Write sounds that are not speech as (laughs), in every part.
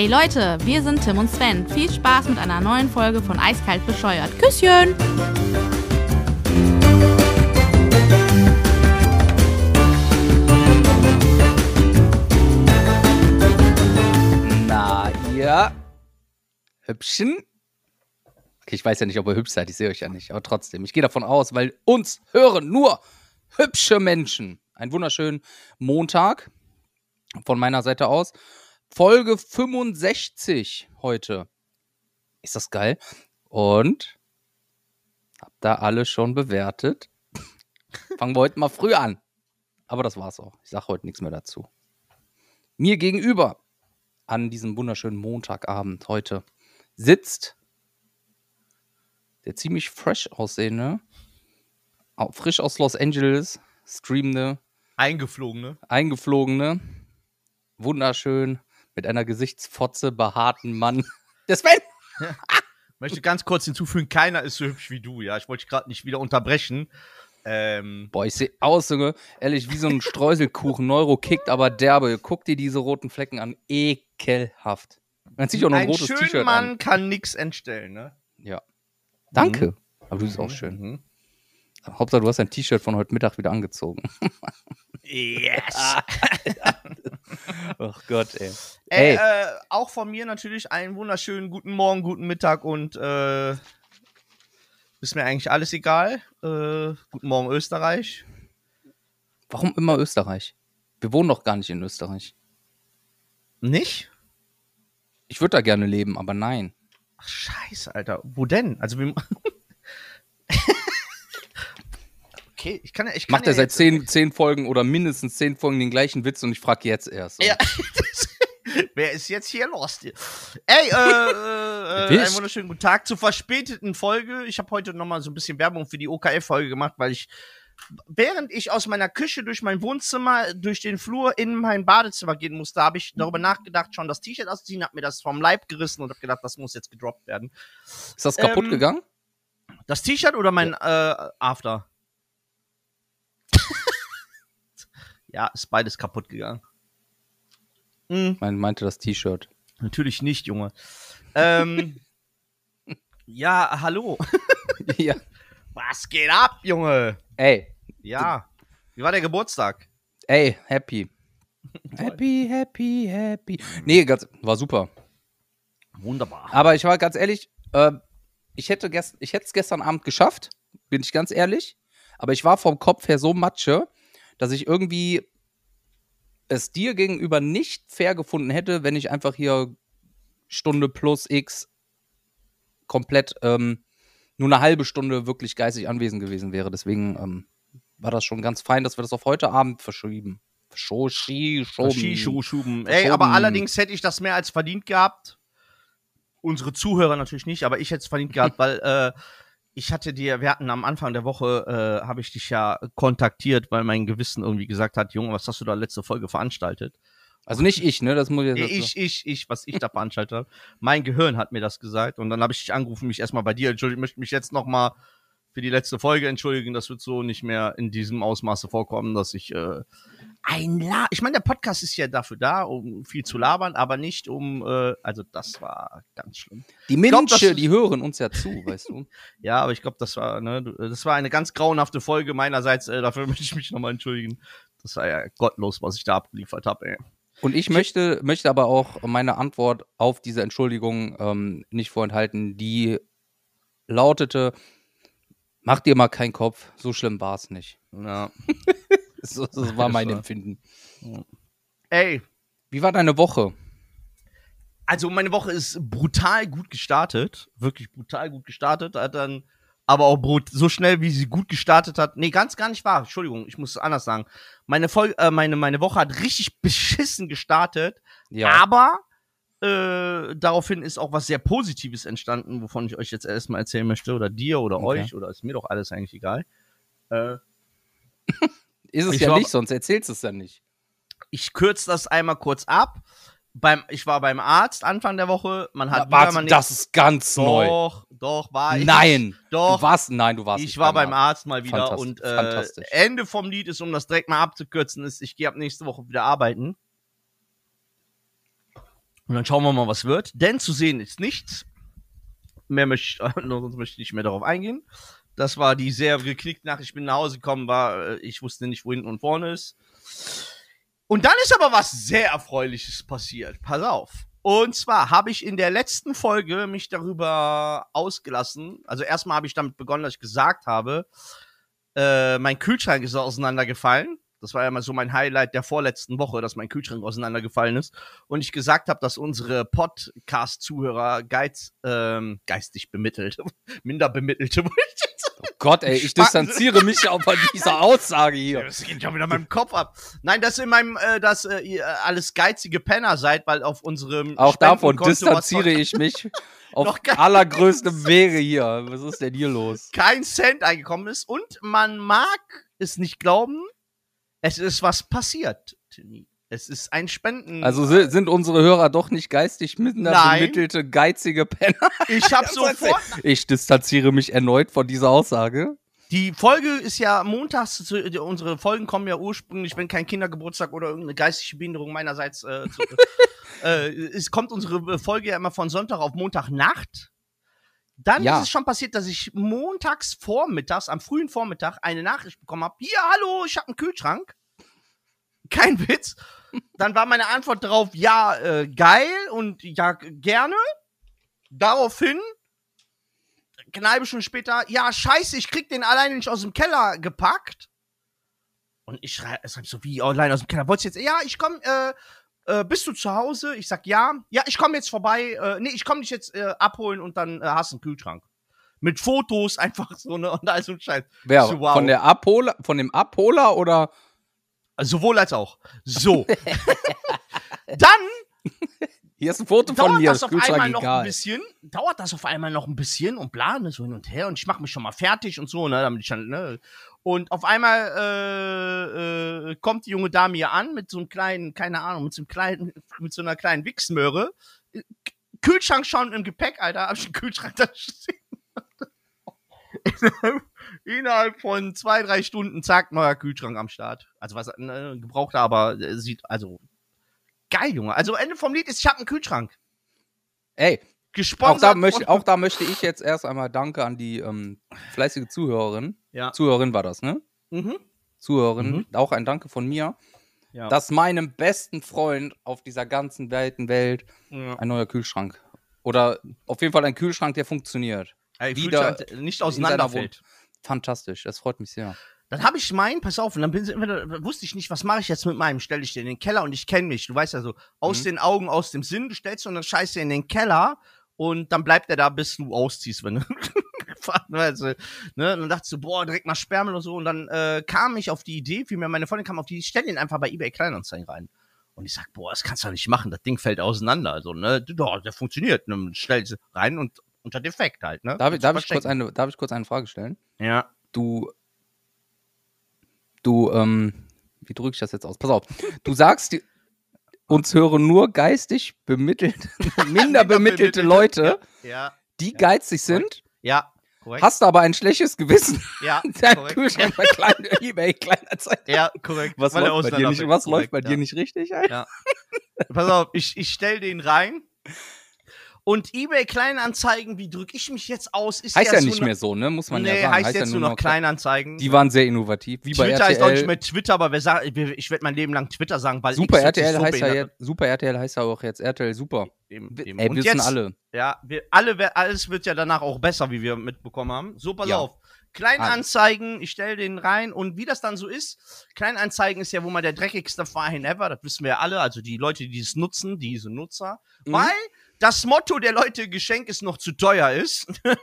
Hey Leute, wir sind Tim und Sven. Viel Spaß mit einer neuen Folge von Eiskalt bescheuert. Küsschen! Na, ihr Hübschen? Okay, ich weiß ja nicht, ob ihr hübsch seid, ich sehe euch ja nicht, aber trotzdem. Ich gehe davon aus, weil uns hören nur hübsche Menschen. Einen wunderschönen Montag von meiner Seite aus. Folge 65 heute. Ist das geil? Und habt da alle schon bewertet. Fangen wir heute mal früh an. Aber das war's auch. Ich sage heute nichts mehr dazu. Mir gegenüber an diesem wunderschönen Montagabend heute sitzt der ziemlich fresh aussehende, au- frisch aus Los Angeles streamende, Eingeflogene. eingeflogene, wunderschön mit einer Gesichtsfotze behaarten Mann. (laughs) Der Sven! (laughs) Möchte ganz kurz hinzufügen, keiner ist so hübsch wie du, ja. Ich wollte dich gerade nicht wieder unterbrechen. Ähm, Boah, ich sehe aus, Junge, ehrlich, wie so ein Streuselkuchen. Neuro kickt aber derbe. Guck dir diese roten Flecken an. Ekelhaft. Man zieht auch noch ein, ein rotes T-Shirt Mann an. kann nix entstellen, ne? Ja. Danke. Aber du bist auch schön. Mhm. Hauptsache, du hast dein T-Shirt von heute Mittag wieder angezogen. Yes. Ach Gott, ey. Ey, Ey, äh, auch von mir natürlich einen wunderschönen guten Morgen, guten Mittag und äh, ist mir eigentlich alles egal. Äh, guten Morgen Österreich. warum immer Österreich? Wir wohnen doch gar nicht in Österreich. Nicht? Ich würde da gerne leben, aber nein. Ach, scheiße, Alter. Wo denn? Also wir. (laughs) okay, ich kann ja. Ich kann Macht er ja seit jetzt- zehn, zehn Folgen oder mindestens zehn Folgen den gleichen Witz und ich frage jetzt erst. Ja. (laughs) Wer ist jetzt hier lost? Ey, äh, äh, äh, einen wunderschönen guten Tag zur verspäteten Folge. Ich habe heute nochmal so ein bisschen Werbung für die OKF-Folge gemacht, weil ich, während ich aus meiner Küche durch mein Wohnzimmer, durch den Flur in mein Badezimmer gehen musste, habe ich darüber nachgedacht, schon das T-Shirt auszuziehen, habe mir das vom Leib gerissen und habe gedacht, das muss jetzt gedroppt werden. Ist das kaputt Ähm, gegangen? Das T-Shirt oder mein äh, After? Ja, ist beides kaputt gegangen. Mhm. Mein, meinte das T-Shirt. Natürlich nicht, Junge. Ähm, (laughs) ja, hallo. (laughs) ja. Was geht ab, Junge? Ey, Ja. Wie war der Geburtstag? ey, happy. Happy, happy, happy. Nee, ganz, war super. Wunderbar. Aber ich war ganz ehrlich, äh, ich hätte gest ich hätte es gestern Abend geschafft, bin ich ganz ehrlich. Aber ich war vom Kopf her so matsche, dass ich irgendwie es dir gegenüber nicht fair gefunden hätte, wenn ich einfach hier Stunde plus X komplett ähm, nur eine halbe Stunde wirklich geistig anwesend gewesen wäre. Deswegen ähm, war das schon ganz fein, dass wir das auf heute Abend verschieben. Verschoben. Skischuh-Schuben. Ey, aber Verschoben. allerdings hätte ich das mehr als verdient gehabt. Unsere Zuhörer natürlich nicht, aber ich hätte es verdient gehabt, (laughs) weil äh, ich hatte dir, wir hatten am Anfang der Woche, äh, habe ich dich ja kontaktiert, weil mein Gewissen irgendwie gesagt hat, Junge, was hast du da letzte Folge veranstaltet? Also nicht ich, ne? Das muss ich jetzt Ich, ich, ich, was ich da veranstaltet habe. Mein Gehirn hat mir das gesagt und dann habe ich dich angerufen, mich erstmal bei dir entschuldigt, möchte mich jetzt nochmal für die letzte Folge entschuldigen. Das wird so nicht mehr in diesem Ausmaße vorkommen, dass ich äh, ein La Ich meine, der Podcast ist ja dafür da, um viel zu labern, aber nicht um, äh, also das war ganz schlimm. Die Menschen, die hören uns ja zu, weißt du. (laughs) Ja, aber ich glaube, das war, ne, das war eine ganz grauenhafte Folge meinerseits. Äh, dafür (laughs) möchte ich mich nochmal entschuldigen. Das war ja gottlos, was ich da abgeliefert habe, ey. Und ich möchte, möchte aber auch meine Antwort auf diese Entschuldigung ähm, nicht vorenthalten. Die lautete: Mach dir mal keinen Kopf, so schlimm war es nicht. Ja. (laughs) So, das war mein Empfinden. Ey, Wie war deine Woche? Also meine Woche ist brutal gut gestartet, wirklich brutal gut gestartet, hat dann aber auch brut so schnell wie sie gut gestartet hat. Nee, ganz gar nicht wahr. Entschuldigung, ich muss es anders sagen. Meine Folge äh, meine meine Woche hat richtig beschissen gestartet, Ja, aber äh, daraufhin ist auch was sehr Positives entstanden, wovon ich euch jetzt erstmal erzählen möchte oder dir oder Okay. euch oder ist mir doch alles eigentlich egal. Äh, (laughs) ist es ja war- nicht, sonst erzählst du es ja nicht. ich kürze das einmal kurz ab. Beim, ich war beim Arzt Anfang der Woche. Man hat wieder Warte, mal das ist ganz neu. Doch, doch, war ich. Nein, Doch. du warst, nein, du warst Ich war beim Arzt. Arzt mal wieder Fantast- und äh, fantastisch. Ende vom Lied ist, um das direkt mal abzukürzen, ist, ich gehe ab nächste Woche wieder arbeiten. Und dann schauen wir mal, was wird. Denn zu sehen ist nichts. Mehr möchte ich, (laughs) sonst möchte ich nicht mehr darauf eingehen. Das war die sehr geknickt nach, ich bin nach Hause gekommen, war, äh, ich wusste nicht, wo hinten und vorne ist. Und dann ist aber was sehr Erfreuliches passiert. Pass auf. Und zwar habe ich in der letzten Folge mich darüber ausgelassen. Also erstmal habe ich damit begonnen, dass ich gesagt habe, äh, mein Kühlschrank ist auseinandergefallen. Das war ja mal so mein Highlight der vorletzten Woche, dass mein Kühlschrank auseinandergefallen ist. Und ich gesagt habe, dass unsere Podcast-Zuhörer geiz, ähm, geistig bemittelt, (laughs) minder bemittelte, (laughs) Oh Gott, ey, ich distanziere mich auch von dieser (laughs) Aussage hier. Das geht ja wieder in meinem Kopf ab. Nein, dass in meinem, äh, dass äh, ihr alles geizige Penner seid, weil auf unserem Auch davon distanziere ich mich auf allergrößtem Wege hier. Was ist denn hier los? kein Cent eingekommen ist und man mag es nicht glauben, es ist was passiert, Timmy. Es ist ein Spenden. Also si- sind unsere Hörer doch nicht geistig minder Nein. bemittelte, geizige Penner? ich habe (laughs) sofort Ich distanziere mich erneut von dieser Aussage. Die Folge ist ja montags, zu, unsere Folgen kommen ja ursprünglich, wenn kein Kindergeburtstag oder irgendeine geistige Behinderung meinerseits, äh, zu, (laughs) äh, es kommt unsere Folge ja immer von Sonntag auf Montagnacht. Dann Ja. ist es schon passiert, dass ich montags vormittags, am frühen Vormittag, eine Nachricht bekommen habe. Hier, hallo, ich habe einen Kühlschrank. Kein Witz. Dann war meine Antwort darauf, ja, äh, geil und ja, gerne. Daraufhin eine halbe Stunde später, ja, scheiße, ich krieg den alleine nicht aus dem Keller gepackt. Und ich schreibe schreib so, wie alleine aus dem Keller? Wolltest du jetzt, ja, ich komm, äh, äh, bist du zu Hause? Ich sag, ja. Ja, ich komme jetzt vorbei. Äh, nee, ich komme dich jetzt äh, abholen und dann äh, hast du einen Kühlschrank. Mit Fotos (laughs) einfach so, ne, und all so ein Scheiß. Wer? So, wow. Von der Abholer, von dem Abholer oder? Sowohl als auch. So. (laughs) (laughs) dann Hier ist ein Foto von dauert mir. das auf einmal noch ein egal. bisschen, dauert das auf einmal noch ein bisschen und plane so hin und her und ich mache mich schon mal fertig und so, ne, damit ich dann, ne. Und auf einmal äh, äh, kommt die junge Dame hier an mit so einem kleinen, keine Ahnung, mit so einem kleinen, mit so einer kleinen Wichsmöhre. K- Kühlschrank schon im Gepäck, Alter, hab ich einen Kühlschrank (laughs) da stehen. (laughs) Innerhalb von zwei, drei Stunden, zack, neuer Kühlschrank am Start. Also was, ne, gebrauchter, aber äh, sieht, also geil, Junge. Also Ende vom Lied ist, ich hab einen Kühlschrank. Ey, Gesponsert auch da, möchte, auch da möchte ich jetzt erst einmal Danke an die ähm, fleißige Zuhörerin. Ja. Zuhörerin war das, ne? Mhm. Zuhörerin. Mhm. Auch ein Danke von mir, Ja. dass meinem besten Freund auf dieser ganzen weiten Welt ja. ein neuer Kühlschrank oder auf jeden Fall ein Kühlschrank, der funktioniert. Ey, wieder Kühlschrank nicht seiner auseinanderfällt. Fantastisch, das freut mich sehr. Dann habe ich meinen, pass auf, und dann bin, ich- wusste ich nicht, was mache ich jetzt mit meinem? Stell ich den in den Keller und ich kenne mich. Du weißt ja so, aus Mhm. den Augen, aus dem Sinn, du stellst so eine Scheiße in den Keller und dann bleibt er da, bis du ausziehst, wenn du (laughs) gefahren (laughs) wirst. Ne? Und dann dachte ich so, boah, direkt mal Sperrmüll und so. Und dann äh, kam ich auf die Idee, wie mir meine Freundin kam auf die Idee, ich stell den einfach bei eBay Kleinanzeigen rein. Und ich sag, boah, das kannst du doch nicht machen, das Ding fällt auseinander. Also, ne, doch, der funktioniert. Ne? Stell sie rein und unter Defekt halt, ne? Darf, ich- du darf, ich kurz eine, darf ich kurz eine Frage stellen? Ja. Du, du, ähm, wie drücke ich das jetzt aus? Pass auf, du sagst, die, uns hören nur geistig bemittelt, (laughs) minder bemittelte Leute, Ja. die Ja. geizig sind, Ja. Korrekt. hast du aber ein schlechtes Gewissen. (laughs) ja, Dein korrekt. Kühlschrank bei kleinen (laughs) eBay Kleinanzeigen. Ja, korrekt. Was, Weil läuft bei, dir nicht, was läuft Korrekt, bei ja. dir nicht richtig? Alter? Pass auf, ich, ich stell den rein. Und eBay Kleinanzeigen, wie drücke ich mich jetzt aus? Ist Heißt ja so nicht eine- mehr so, ne? Muss man nee, ja sagen. heißt, jetzt ja nur noch Kleinanzeigen. Die waren sehr innovativ, wie bei Twitter heißt auch nicht RTL. mehr Twitter, aber wer sagt, ich werde mein Leben lang Twitter sagen, weil Super RTL so heißt ja Super RTL heißt ja auch jetzt RTL Super. Eben, Ey, eben. wir Und wissen jetzt, alle. Ja, wir alle, alles wird ja danach auch besser, wie wir mitbekommen haben. So, pass Ja. auf. Kleinanzeigen, ich stelle den rein und wie das dann so ist, Kleinanzeigen ist ja wohl mal der dreckigste Verein ever, das wissen wir ja alle, also die Leute, die es nutzen, diese Nutzer, Mhm. weil das Motto der Leute, Geschenk ist noch zu teuer ist. (laughs)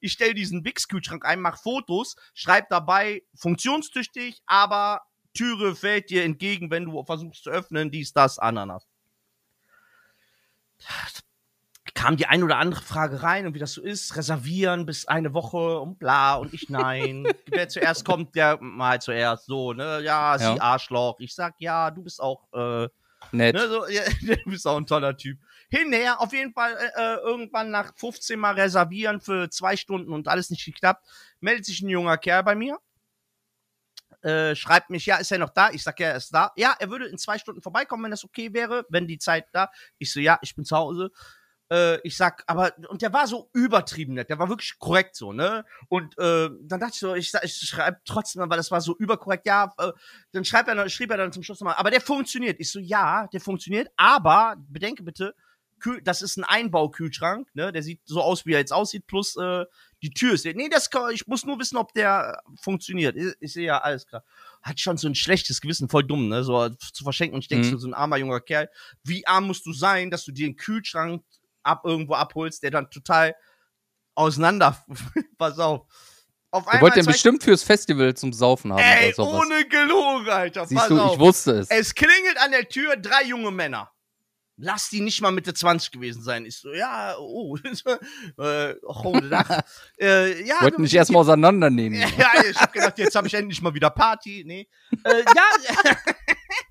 ich stelle diesen Wix-Kühlschrank ein, mach Fotos, schreib dabei, funktionstüchtig, aber Türe fällt dir entgegen, wenn du versuchst zu öffnen, dies, das, Ananas kam die ein oder andere Frage rein und wie das so ist, reservieren bis eine Woche und bla und ich nein. (laughs) Wer zuerst kommt, der mal zuerst so, ne? Ja, sie Ja. Arschloch. Ich sag ja, du bist auch, äh, Nett. ne, so, ja, (laughs) du bist auch ein toller Typ. Hinher, auf jeden Fall, äh, äh, irgendwann nach 15 Mal reservieren für zwei Stunden und alles nicht geklappt, meldet sich ein junger Kerl bei mir. äh, schreibt mich, ja, ist er noch da? Ich sag, ja, er ist da. Ja, er würde in zwei Stunden vorbeikommen, wenn das okay wäre, wenn die Zeit da. Ich so, ja, ich bin zu Hause. Äh, ich sag, aber, und der war so übertrieben nett, der war wirklich korrekt so, ne? Und äh, dann dachte ich so, ich, ich schreibe trotzdem, weil das war so überkorrekt, ja, äh, dann schreibt er, schrieb er dann zum Schluss nochmal, aber der funktioniert. Ich so, ja, der funktioniert, aber bedenke bitte, Kühl, das ist ein Einbaukühlschrank, ne? Der sieht so aus, wie er jetzt aussieht, plus äh, die Tür ist. Nee, das kann, ich muss nur wissen, ob der funktioniert. Ich, ich sehe ja, alles klar. Hat schon so ein schlechtes Gewissen, voll dumm, ne? So zu verschenken. Und ich denke, Mhm. so, ein armer junger Kerl, wie arm musst du sein, dass du dir einen Kühlschrank ab irgendwo abholst, der dann total auseinander. (laughs) Pass auf. Auf Ihr wollt den bestimmt fürs Festival zum Saufen haben Ey, oder sowas. ohne gelogen, Alter. Siehst Pass du, auf. ich wusste es. Es klingelt an der Tür, drei junge Männer. Lass die nicht mal Mitte 20 gewesen sein. Ich so, ja, oh, (laughs) äh, gute Nacht. (laughs) äh, ja, Wollten nicht erstmal auseinandernehmen. ja, ich hab gedacht, jetzt habe ich endlich mal wieder Party. Nee. Äh, ja,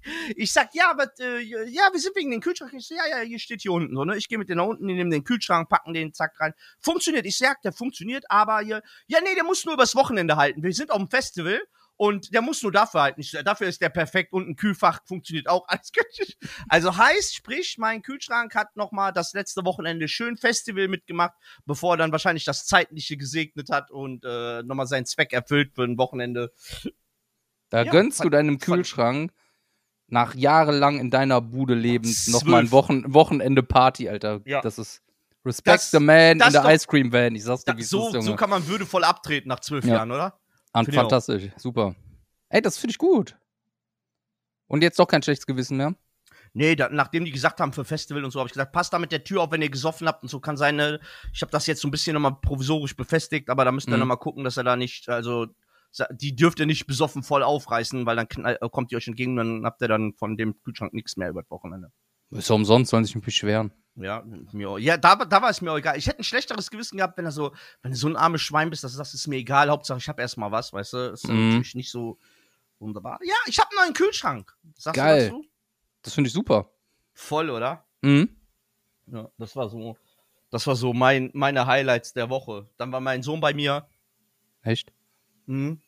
(laughs) ich sag, ja, aber, äh, ja, wir sind wegen den Kühlschrank. Ich so, ja, ja, hier steht hier unten so, ne? Ich gehe mit denen nach unten, die nehmen den Kühlschrank, packen den, zack, rein. Funktioniert. Ich sag, der funktioniert, aber hier, ja, nee, der muss nur übers Wochenende halten. Wir sind auf dem Festival. Und der muss nur dafür halten. Ich, sag, dafür ist der perfekt. Und ein Kühlfach funktioniert auch. Also heißt, sprich, mein Kühlschrank hat nochmal das letzte Wochenende schön Festival mitgemacht, bevor er dann wahrscheinlich das Zeitliche gesegnet hat und äh, nochmal seinen Zweck erfüllt für ein Wochenende. Da Ja, gönnst du deinem Kühlschrank nach jahrelang in deiner Bude lebend nochmal ein Wochen Wochenende Party, Alter. Ja. Das ist Respect Das- the man in der Ice Cream Van. Ich sag's dir, wie so, ist, Junge. so kann man würdevoll abtreten nach zwölf Ja. Jahren, oder? An, find fantastisch, super. Ey, das finde ich gut. Und jetzt doch kein schlechtes Gewissen mehr. Nee, da, nachdem die gesagt haben für Festival und so, habe ich gesagt, passt da mit der Tür auf, wenn ihr gesoffen habt und so kann sein, ne? ich habe das jetzt so ein bisschen nochmal provisorisch befestigt, aber da müsst ihr Mhm. nochmal gucken, dass er da nicht, also die dürft ihr nicht besoffen voll aufreißen, weil dann knall, äh, kommt ihr euch entgegen, dann habt ihr dann von dem Kühlschrank nichts mehr über das Wochenende. Ist ja umsonst, sollen sich nicht beschweren. Ja, mir, ja da, da war es mir auch egal. Ich hätte ein schlechteres Gewissen gehabt, wenn er so, wenn du so ein armes Schwein bist, dass du sagst, ist mir egal, Hauptsache ich habe erstmal was, weißt du? Ist Mhm. natürlich nicht so wunderbar. Ja, ich habe einen neuen Kühlschrank. Sagst Geil. du dazu? Das finde ich super. Voll, oder? Mhm. Ja, das war so, das war so mein, meine Highlights der Woche. Dann war mein Sohn bei mir. Echt? Mhm.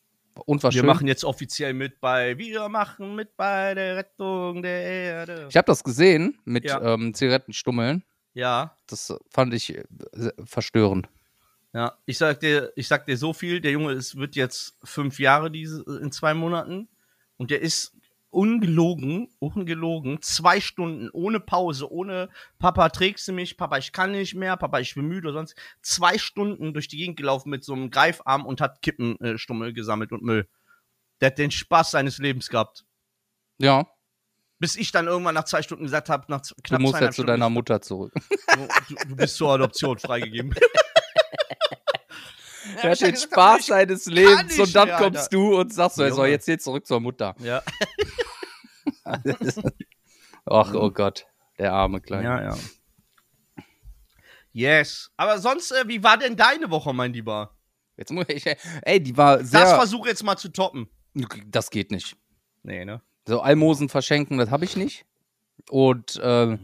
Und was Wir schön. machen jetzt offiziell mit bei, wir machen mit bei der Rettung der Erde. Ich habe das gesehen mit Ja. ähm, Zigarettenstummeln. Ja, Das fand ich äh, verstörend. ja. Ich sag dir, ich sag dir so viel. Der Junge ist, wird jetzt fünf Jahre diese, in zwei Monaten. Und der ist ungelogen, ungelogen, zwei Stunden ohne Pause, ohne Papa trägst du mich, Papa ich kann nicht mehr, Papa ich bin müde oder sonst, zwei Stunden durch die Gegend gelaufen mit so einem Greifarm und hat Kippenstummel gesammelt und Müll. Der hat den Spaß seines Lebens gehabt. Ja, Bis ich dann irgendwann nach zwei Stunden gesagt habe, nach z- du knapp musst jetzt zu deiner Mutter zurück. (laughs) du, du bist zur Adoption freigegeben. (laughs) Er hat den gesagt, Spaß seines Lebens nicht und dann mehr, kommst Alter. du und sagst so, er soll jetzt hier zurück zur Mutter. Ja. (laughs) Ach, oh Gott, der arme Kleine. Ja, ja. Yes. Aber sonst, äh, wie war denn deine Woche, mein Lieber? Jetzt muss ich, ey, die war Das sehr, versuche jetzt mal zu toppen. das geht nicht. Nee, ne? So Almosen verschenken, das habe ich nicht. Und, äh,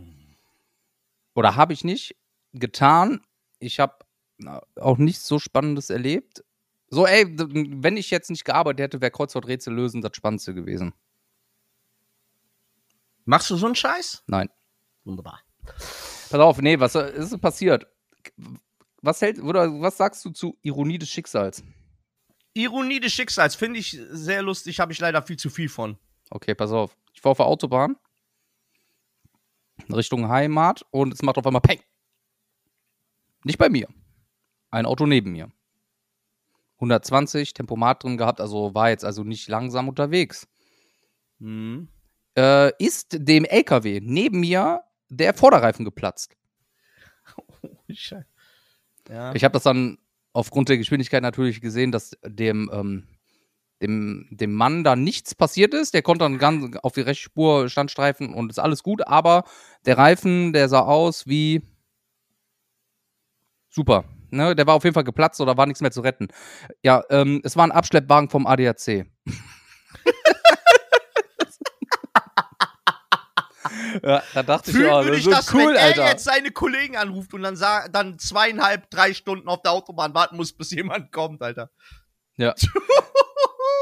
oder habe ich nicht getan. Ich habe auch nichts so Spannendes erlebt. So, ey, wenn ich jetzt nicht gearbeitet hätte, wäre Kreuzworträtsel lösen das Spannendste gewesen. Machst du so einen Scheiß? Nein. Wunderbar. Pass auf, nee, was äh, ist passiert? Was hält, oder was sagst du zu Ironie des Schicksals? Ironie des Schicksals finde ich sehr lustig, habe ich leider viel zu viel von. Okay, pass auf. Ich fahre auf der Autobahn Richtung Heimat und es macht auf einmal Peng. Nicht bei mir. Ein Auto neben mir. 120 Tempomat drin gehabt, also war jetzt also nicht langsam unterwegs. Mhm. Äh, ist dem LKW neben mir der Vorderreifen geplatzt. Scheiße. Ja. Ich habe das dann aufgrund der Geschwindigkeit natürlich gesehen, dass dem, ähm, dem, dem Mann da nichts passiert ist. Der konnte dann ganz auf die rechte Spur Standstreifen und ist alles gut, aber der Reifen, der sah aus wie super. Ne, der war auf jeden Fall geplatzt oder war nichts mehr zu retten. Ja, ähm, es war ein Abschleppwagen vom ADAC. (laughs) ja, da dachte ich, Fühlen ja, würde das ich ist das, so cool, wenn er Alter. jetzt seine Kollegen anruft und dann, dann zweieinhalb, drei Stunden auf der Autobahn warten muss, bis jemand kommt, Alter. Ja. (laughs)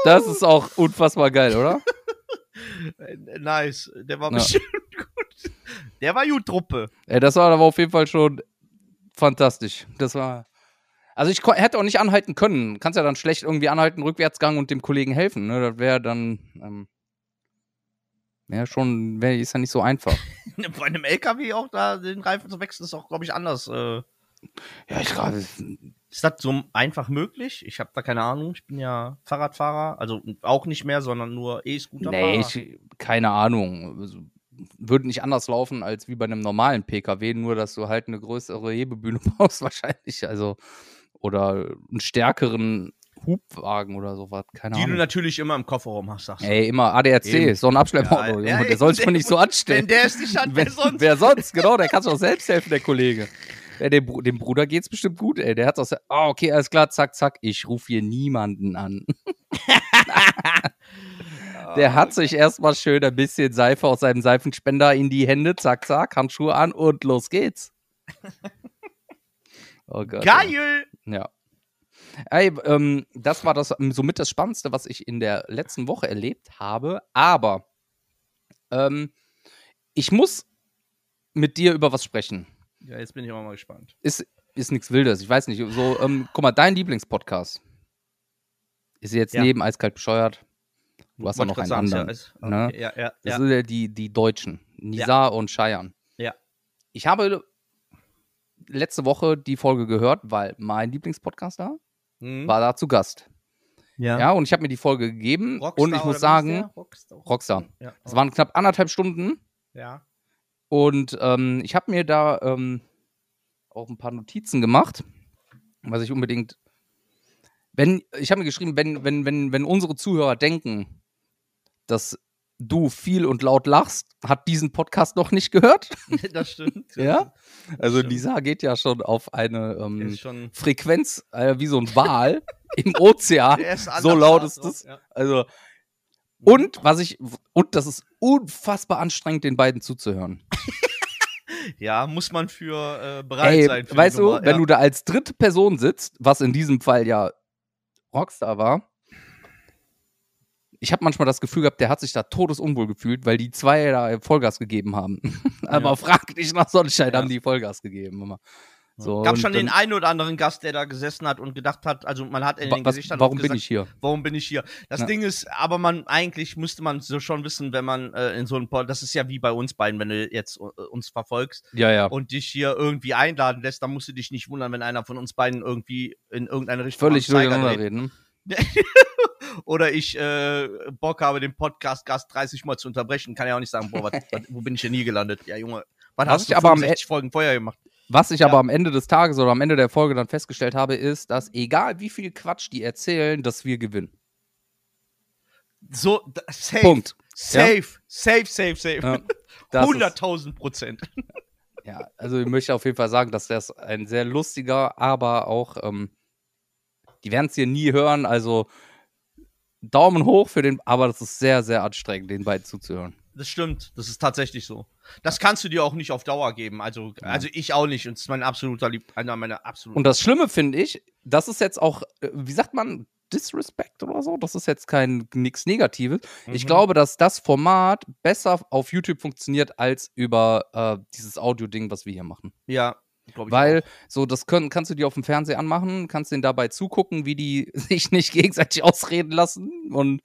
Das ist auch unfassbar geil, oder? (laughs) Nice. Der war Ja. bestimmt gut. Der war gut Truppe. Ey, das war aber auf jeden Fall schon fantastisch. Das war. Also ich hätte auch nicht anhalten können. Kannst ja dann schlecht irgendwie anhalten, Rückwärtsgang und dem Kollegen helfen. Ne? Das wäre dann. Ähm, ja, schon, wär, ist ja nicht so einfach. Bei einem LKW auch da den Reifen zu wechseln, ist auch, glaube ich, anders. Äh, Ja, ich gerade. ist das so einfach möglich? Ich habe da keine Ahnung. Ich bin ja Fahrradfahrer. Also auch nicht mehr, sondern nur E-Scooterfahrer. Nee, ich, keine Ahnung. Würde nicht anders laufen als wie bei einem normalen PKW, nur dass du halt eine größere Hebebühne (laughs) brauchst, wahrscheinlich. Also, oder einen stärkeren Hubwagen oder sowas. Keine Die du Ahnung. natürlich immer im Kofferraum hast, sagst du. Ey, immer ADAC, Eben. so ein Abschleppauto. Ja, ja, der soll sich doch nicht so Wenn anstellen. der es nicht hat, (laughs) wer sonst? Wer sonst, genau, der kann sich auch selbst helfen, der Kollege. Dem, dem Bruder geht's bestimmt gut, ey. Der hat auch, ah, okay, alles klar, zack, zack, ich rufe hier niemanden an. (laughs) Der hat sich erstmal schön ein bisschen Seife aus seinem Seifenspender in die Hände, zack, zack, Handschuhe an und los geht's. (laughs) Oh Gott. Geil! Ja. Ey, ähm, das war das ähm, somit das Spannendste, was ich in der letzten Woche erlebt habe. Aber ähm, ich muss mit dir über was sprechen. Ja, jetzt bin ich auch mal gespannt. Ist, ist nichts Wildes. Ich weiß nicht. So, ähm, guck mal, dein Lieblingspodcast ist jetzt Ja. neben Eiskalt bescheuert. Du hast Wollte noch einen sagen, anderen. ist Ja, ne? ja, ja, Das ja. sind ja die, die Deutschen. Nisa und Cheyenne. Ja. Ich habe letzte Woche die Folge gehört, weil mein Lieblingspodcast da Hm? war da zu Gast. ja. Ja, und ich habe mir die Folge gegeben Rockstar und ich muss sagen? Rockstar. Rockstar. Ja. es waren knapp anderthalb Stunden ja. und ähm, ich habe mir da ähm, auch ein paar Notizen gemacht, was ich unbedingt. Wenn, ich habe mir geschrieben, wenn, wenn, wenn, wenn unsere Zuhörer denken, dass du viel und laut lachst, hat diesen Podcast noch nicht gehört. (laughs) das stimmt. (laughs) Ja? Also Stimmt. Lisa geht ja schon auf eine ähm, schon. Frequenz, äh, wie so ein Wal (laughs) im Ozean. So laut ist es. Ja. Also, und was ich, und das ist unfassbar anstrengend, den beiden zuzuhören. ja, muss man für äh, bereit Ey, sein. Für weißt du, Nummer, wenn ja. du da als dritte Person sitzt, was in diesem Fall ja Rockstar war, ich habe manchmal das Gefühl gehabt, der hat sich da todesunwohl gefühlt, weil die zwei da Vollgas gegeben haben. (laughs) Aber Ja. frag nicht nach Sonnenschein, Ja. haben die Vollgas gegeben. Immer. So, Gab schon den einen oder anderen Gast, der da gesessen hat und gedacht hat, also man hat in den was, Gesichtern warum auch bin gesagt, ich hier? warum bin ich hier? Das Ja. Ding ist, aber man eigentlich müsste man so schon wissen, wenn man äh, in so einem Pod, das ist ja wie bei uns beiden, wenn du jetzt äh, uns verfolgst Ja, ja. und dich hier irgendwie einladen lässt, dann musst du dich nicht wundern, wenn einer von uns beiden irgendwie in irgendeine Richtung Völlig durcheinander reden. (laughs) Oder ich äh, Bock habe, den Podcast-Gast 30 Mal zu unterbrechen, kann ja auch nicht sagen, boah, was, (laughs) was, wo bin ich denn nie gelandet? Ja, Junge, was Was hast ich du aber am 65 Folgen vorher gemacht? Was ich Ja. aber am Ende des Tages oder am Ende der Folge dann festgestellt habe, ist, dass egal wie viel Quatsch die erzählen, dass wir gewinnen. So, safe, Punkt. safe, safe, safe, safe. Ja, (laughs) das ist- 100.000 Prozent. (laughs) Ja, also ich möchte auf jeden Fall sagen, dass das ein sehr lustiger, aber auch, ähm, die werden es hier nie hören, also Daumen hoch für den, aber das ist sehr, sehr anstrengend, den beiden zuzuhören. Das stimmt, das ist tatsächlich so. Das kannst du dir auch nicht auf Dauer geben. Also, also ich auch nicht. Und es ist mein absoluter Lieb einer meiner absoluten. Und das Schlimme finde ich, das ist jetzt auch, äh, wie sagt man, Disrespect oder so? Das ist jetzt kein nichts Negatives. Ich Mhm. glaube, dass das Format besser auf YouTube funktioniert als über äh, dieses Audio-Ding, was wir hier machen. Ja, ich. Weil so, das können, kannst du dir auf dem Fernseher anmachen, kannst denen dabei zugucken, wie die (laughs) sich nicht gegenseitig ausreden lassen. Und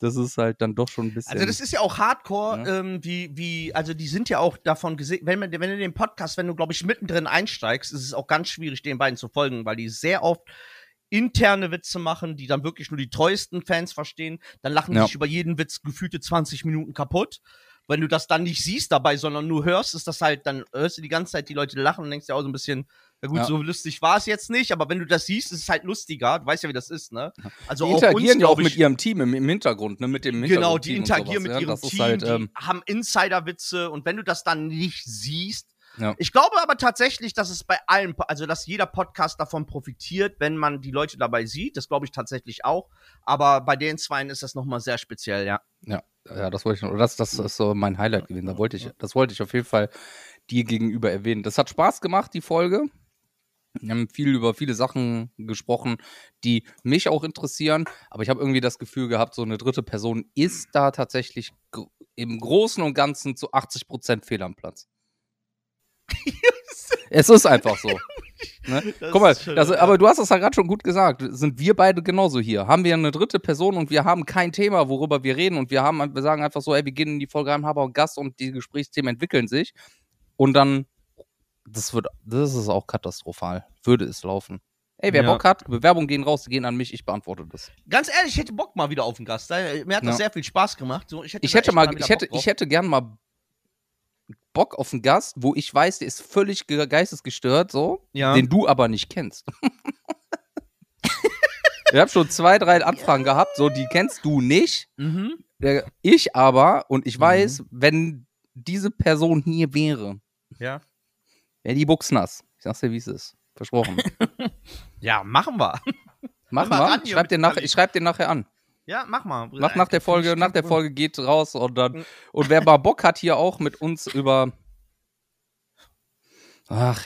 das ist halt dann doch schon ein bisschen. Also das ist ja auch Hardcore, Ja. ähm, wie, wie, also die sind ja auch davon gesehen, wenn, man, wenn du den Podcast, wenn du, glaube ich, mittendrin einsteigst, ist es auch ganz schwierig, den beiden zu folgen, weil die sehr oft interne Witze machen, die dann wirklich nur die treuesten Fans verstehen. Dann lachen Ja. die sich über jeden Witz gefühlte 20 Minuten kaputt. Wenn du das dann nicht siehst dabei, sondern nur hörst, ist das halt, dann hörst du die ganze Zeit die Leute lachen und denkst dir auch so ein bisschen, ja gut, Ja. so lustig war es jetzt nicht, aber wenn du das siehst, ist es halt lustiger. Du weißt ja, wie das ist, ne? Also die auch interagieren ja auch mit ihrem Team im, im Hintergrund, ne? Mit dem Genau, die interagieren sowas, mit ja. ihrem das Team, Ist halt, die ähm, haben Insider-Witze und wenn du das dann nicht siehst, Ja. ich glaube aber tatsächlich, dass es bei allen, also dass jeder Podcast davon profitiert, wenn man die Leute dabei sieht, das glaube ich tatsächlich auch, aber bei den Zweien ist das nochmal sehr speziell, ja. ja, ja, das wollte ich noch. Das, das ist so mein Highlight gewesen. Da wollte ich, das wollte ich auf jeden Fall dir gegenüber erwähnen. Das hat Spaß gemacht, die Folge. Wir haben viel über viele Sachen gesprochen, die mich auch interessieren, aber ich habe irgendwie das Gefühl gehabt, so eine dritte Person ist da tatsächlich im Großen und Ganzen zu 80% fehl am Platz. (laughs) es ist einfach so. (laughs) Ne? Guck mal, das, aber du hast es ja gerade schon gut gesagt. Sind wir beide genauso hier? Haben wir eine dritte Person und wir haben kein Thema, worüber wir reden und wir haben, wir sagen einfach so, ey, wir gehen in die Folge rein, haben auch einen Gast und die Gesprächsthemen entwickeln sich und dann, das wird, das ist auch katastrophal. Würde es laufen. Ey, wer Ja. Bock hat, Bewerbungen gehen raus, die gehen an mich, ich beantworte das. Ganz ehrlich, ich hätte Bock mal wieder auf den Gast. Mir hat das Ja. sehr viel Spaß gemacht. So, ich hätte, Ich hätte mal, wieder ich hätte, ich hätte gern mal Bock auf einen Gast, wo ich weiß, der ist völlig ge- geistesgestört, so, Ja. den du aber nicht kennst. (laughs) ich habe schon zwei, drei Anfragen gehabt, so die kennst du nicht, Mhm. der, ich aber und ich Mhm. weiß, wenn diese Person hier wäre, Ja. wäre die buchsnass. Ich sag's dir, wie es ist. Versprochen. (laughs) ja, machen wir. Mach mal mal. ran Ich hier schreib dir, nach, Kali. ich schreib dir nachher an. Ja, mach mal. Mach nach der Folge, nach der Folge geht raus und dann. Mhm. Und wer mal Bock hat, hier auch mit uns über. Ach.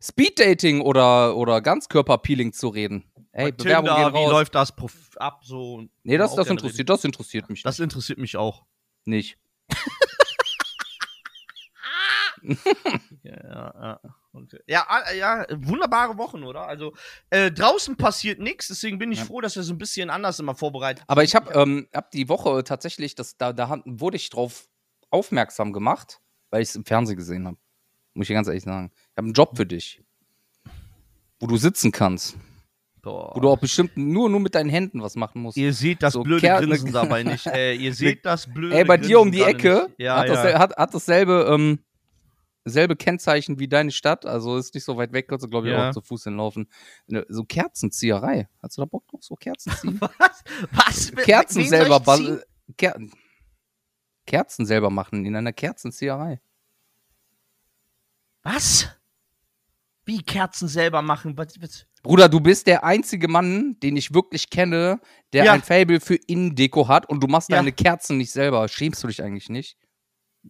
Speeddating oder, oder Ganzkörperpeeling zu reden. Ey, Bewerbung Tinder, wie läuft das ab so? nee, das, das, interessiert, das interessiert mich reden. Das interessiert mich auch. nicht. (laughs) Ja, ja. Okay. Ja, ah, ja, wunderbare Wochen, oder? Also äh, draußen passiert nichts, deswegen bin ich Ja. froh, dass wir so ein bisschen anders immer vorbereitet Aber ich habe ähm, hab die Woche tatsächlich, das, da, da wurde ich drauf aufmerksam gemacht, weil ich es im Fernsehen gesehen habe. Muss ich dir ganz ehrlich sagen. Ich habe einen Job für dich. Wo du sitzen kannst. Boah. Wo du auch bestimmt nur, nur mit deinen Händen was machen musst. Ihr seht das So blöde Ker- Grinsen dabei nicht. Äh, ihr (laughs) seht das blöde Ey, bei dir um die Ecke. Ja, hat, das, ja. hat, hat dasselbe, ähm, selbe Kennzeichen wie deine Stadt, also ist nicht so weit weg, kannst du, glaube ich, Ja. auch zu Fuß hinlaufen. Ne, So Kerzenzieherei. Hast du da Bock drauf? So Kerzen ziehen? (laughs) Was? Was? Kerzen Wen selber, ziehen? Ker Kerzen selber machen in einer Kerzenzieherei. Was? Wie Kerzen selber machen? Bruder, du bist der einzige Mann, den ich wirklich kenne, der Ja. ein Fable für Innendeko hat und du machst Ja. deine Kerzen nicht selber. Schämst du dich eigentlich nicht?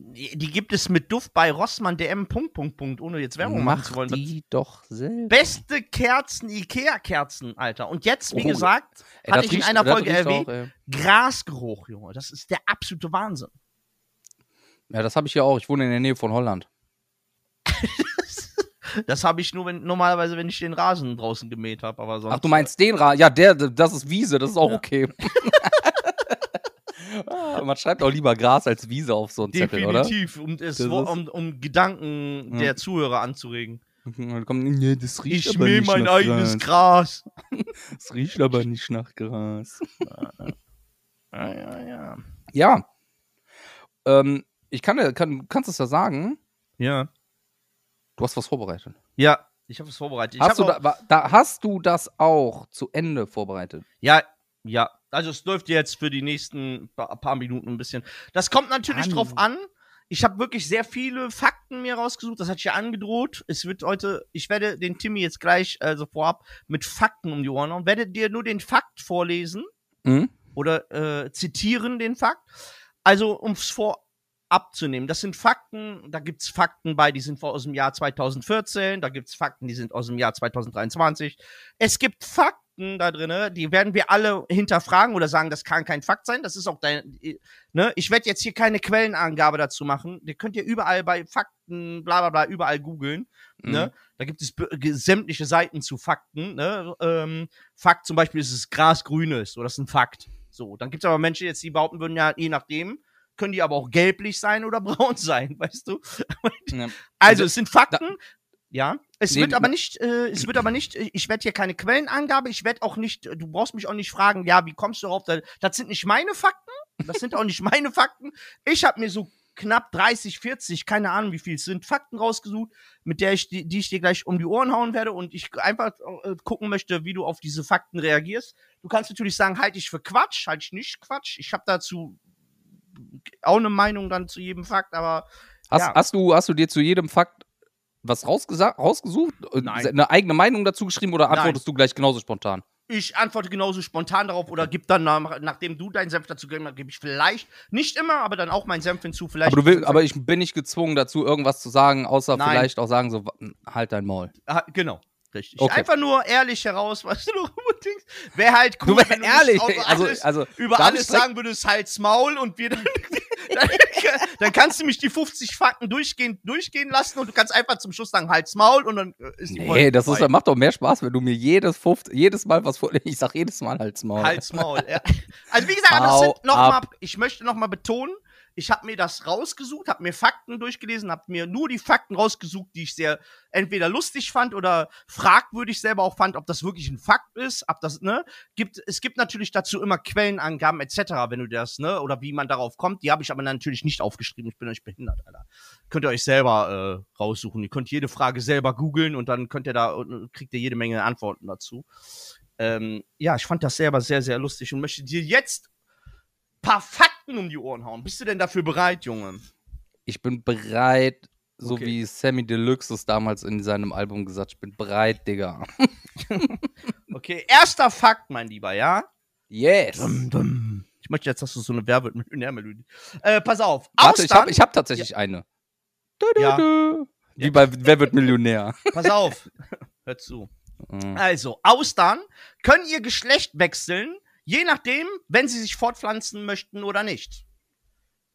Die, gibt es mit Duft bei Rossmann DM. Punkt, Punkt, Punkt, ohne jetzt Werbung machen Mach zu wollen. die doch selber. Beste Kerzen, Ikea-Kerzen, Alter. Und jetzt, wie Oh. gesagt, Ey, hatte ich in riecht- einer das Folge erwähnt. auch. Grasgeruch, Junge. Das ist der absolute Wahnsinn. Ja, das habe ich ja auch. Ich wohne in der Nähe von Holland. (laughs) Das habe ich nur wenn, normalerweise, wenn ich den Rasen draußen gemäht habe. Ach, du meinst den Ra Ja, der, das ist Wiese, das ist auch Ja. okay. (laughs) (laughs) Man schreibt auch lieber Gras als Wiese auf so einen Zettel, oder? Definitiv, um, es, um, um Gedanken Ja. der Zuhörer anzuregen. Dann kommt, nee, das riecht Ich aber nicht mein nach eigenes Gras. (laughs) Das riecht aber nicht nach Gras. (laughs) Ja, ja, ja. Ja. Ähm, ich kann, kann, du kannst es ja sagen, Ja. du hast was vorbereitet. Ja, ich habe es vorbereitet. Hast du, hab auch, da, da, hast du das auch zu Ende vorbereitet? ja, ja. Also es läuft jetzt für die nächsten pa- paar Minuten ein bisschen. Das kommt natürlich Mann. drauf an. Ich habe wirklich sehr viele Fakten mir rausgesucht. Das ich ja angedroht. Es wird heute, ich werde den Timmy jetzt gleich, also vorab, mit Fakten um die Ohren hauen. Werde dir nur den Fakt vorlesen. Mhm. oder äh, zitieren den Fakt. Also, um es vorab zu nehmen, das sind Fakten, da gibt es Fakten bei, die sind aus dem Jahr 2014, da gibt es Fakten, die sind aus dem Jahr 2023. Es gibt Fakten da drin, die werden wir alle hinterfragen oder sagen, das kann kein Fakt sein. Das ist auch dein. Ne? Ich werde jetzt hier keine Quellenangabe dazu machen. Die könnt ihr überall bei Fakten, bla bla bla, überall googeln. Mhm. Ne? Da gibt es sämtliche Seiten zu Fakten. Ne? Ähm, Fakt zum Beispiel ist, dass Gras grün ist. So, das ist ein Fakt. So, dann gibt es aber Menschen jetzt, die behaupten würden, ja, je nachdem, können die aber auch gelblich sein oder (laughs) braun sein, weißt du? Ja. Also, Also, es sind Fakten. Ja, es Nee, wird aber nicht, äh, es wird aber nicht, äh, ich werde hier keine Quellenangabe, ich werde auch nicht, äh, du brauchst mich auch nicht fragen, ja, wie kommst du darauf? Da- Das sind nicht meine Fakten, das sind auch nicht meine Fakten. Ich habe mir so knapp 30, 40, keine Ahnung, wie viel es sind, Fakten rausgesucht, mit der ich, die, die ich dir gleich um die Ohren hauen werde und ich einfach äh, gucken möchte, wie du auf diese Fakten reagierst. Du kannst natürlich sagen, halte ich für Quatsch, halte ich nicht Quatsch. Ich habe dazu auch eine Meinung dann zu jedem Fakt, aber Hast, Ja. hast, du, hast du dir zu jedem Fakt was rausgesucht? Äh, Nein. Eine eigene Meinung dazu geschrieben oder Nein. antwortest du gleich genauso spontan? ich antworte genauso spontan darauf oder gib dann, nach, nachdem du deinen Senf dazu gegeben hast, gebe ich vielleicht, nicht immer, aber dann auch meinen Senf hinzu. Vielleicht Aber, du will, aber ich bin nicht gezwungen dazu, irgendwas zu sagen, außer Nein. vielleicht auch sagen, so, wa- halt dein Maul. Ah, genau, Richtig. Okay. Einfach nur ehrlich heraus, (laughs) was du noch unbedingt. Wäre halt cool, Du wär wenn du ehrlich, also, alles, also über darf alles sagen würdest, halt's Maul und wir dann, (laughs) dann, dann kannst du mich die 50 Fakten durchgehen, durchgehen lassen und du kannst einfach zum Schluss sagen, halt's Maul und dann äh, ist die Folge Nee, das ist, macht doch mehr Spaß, wenn du mir jedes, 50, jedes Mal was vor. (laughs) Ich sag jedes Mal halt's Maul. Halt's Maul. Ja. Also wie gesagt, das sind noch mal, ich möchte noch mal betonen, ich habe mir das rausgesucht, habe mir Fakten durchgelesen, habe mir nur die Fakten rausgesucht, die ich sehr entweder lustig fand oder fragwürdig selber auch fand, ob das wirklich ein Fakt ist, ob das, ne, gibt, es gibt natürlich dazu immer Quellenangaben etc., wenn du das, ne, oder wie man darauf kommt, die habe ich aber natürlich nicht aufgeschrieben, ich bin euch behindert, Alter. Könnt ihr euch selber äh, raussuchen, ihr könnt jede Frage selber googeln und dann könnt ihr da, und kriegt ihr jede Menge Antworten dazu. Ähm, ja, ich fand das selber sehr, sehr lustig und möchte dir jetzt paar Fakten um die Ohren hauen. Bist du denn dafür bereit, Junge? Ich bin bereit, so Okay. wie Sammy Deluxe es damals in seinem Album gesagt, ich bin bereit, Digga. (laughs) Okay, erster Fakt, mein Lieber, ja? Yes. Dum, dum. Ich möchte jetzt, dass du so eine Werbe-Melodie. Äh, pass auf. Warte, ich habe ich hab tatsächlich eine. Du, du, Ja. du. Wie bei Wer wird Millionär? Pass auf. (laughs) Hör zu. Mhm. Also, Austern können ihr Geschlecht wechseln, je nachdem, wenn sie sich fortpflanzen möchten oder nicht.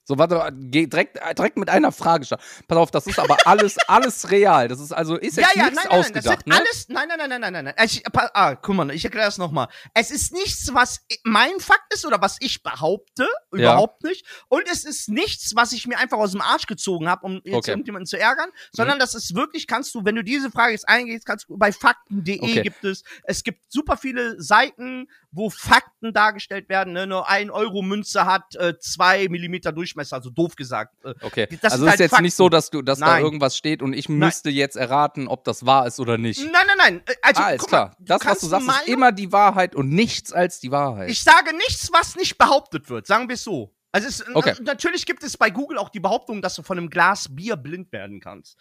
So, warte, geh direkt, äh, direkt mit einer Frage starten. Pass auf, das ist aber (laughs) alles, alles real. Das ist also, ist jetzt nichts das ausgedacht, sind ne? alles. Nein, nein, nein, nein, nein, nein, nein. Ich, ah, guck mal, ich erkläre das nochmal. Es ist nichts, was mein Fakt ist oder was ich behaupte, überhaupt nicht. Und es ist nichts, was ich mir einfach aus dem Arsch gezogen habe, um jetzt Okay. Mhm. irgendjemanden zu ärgern, sondern das ist wirklich, kannst du, wenn du diese Frage jetzt eingehst, kannst du bei fakten.de Okay. gibt es, es gibt super viele Seiten, wo Fakten dargestellt werden. Ne? Nur ein Euro Münze hat äh, zwei Millimeter Durchmesser, also doof gesagt. Äh, Okay, Das also ist halt jetzt Fakten. nicht so, dass du, dass da Nein. irgendwas steht und ich müsste jetzt erraten, ob das wahr ist oder nicht. Nein, nein, nein. äh, Also, ah, ist klar. Mal, das, was du sagst, ist immer die Wahrheit und nichts als die Wahrheit. Ich sage nichts, was nicht behauptet wird, sagen wir es so. Also es, Okay. natürlich gibt es bei Google auch die Behauptung, dass du von einem Glas Bier blind werden kannst.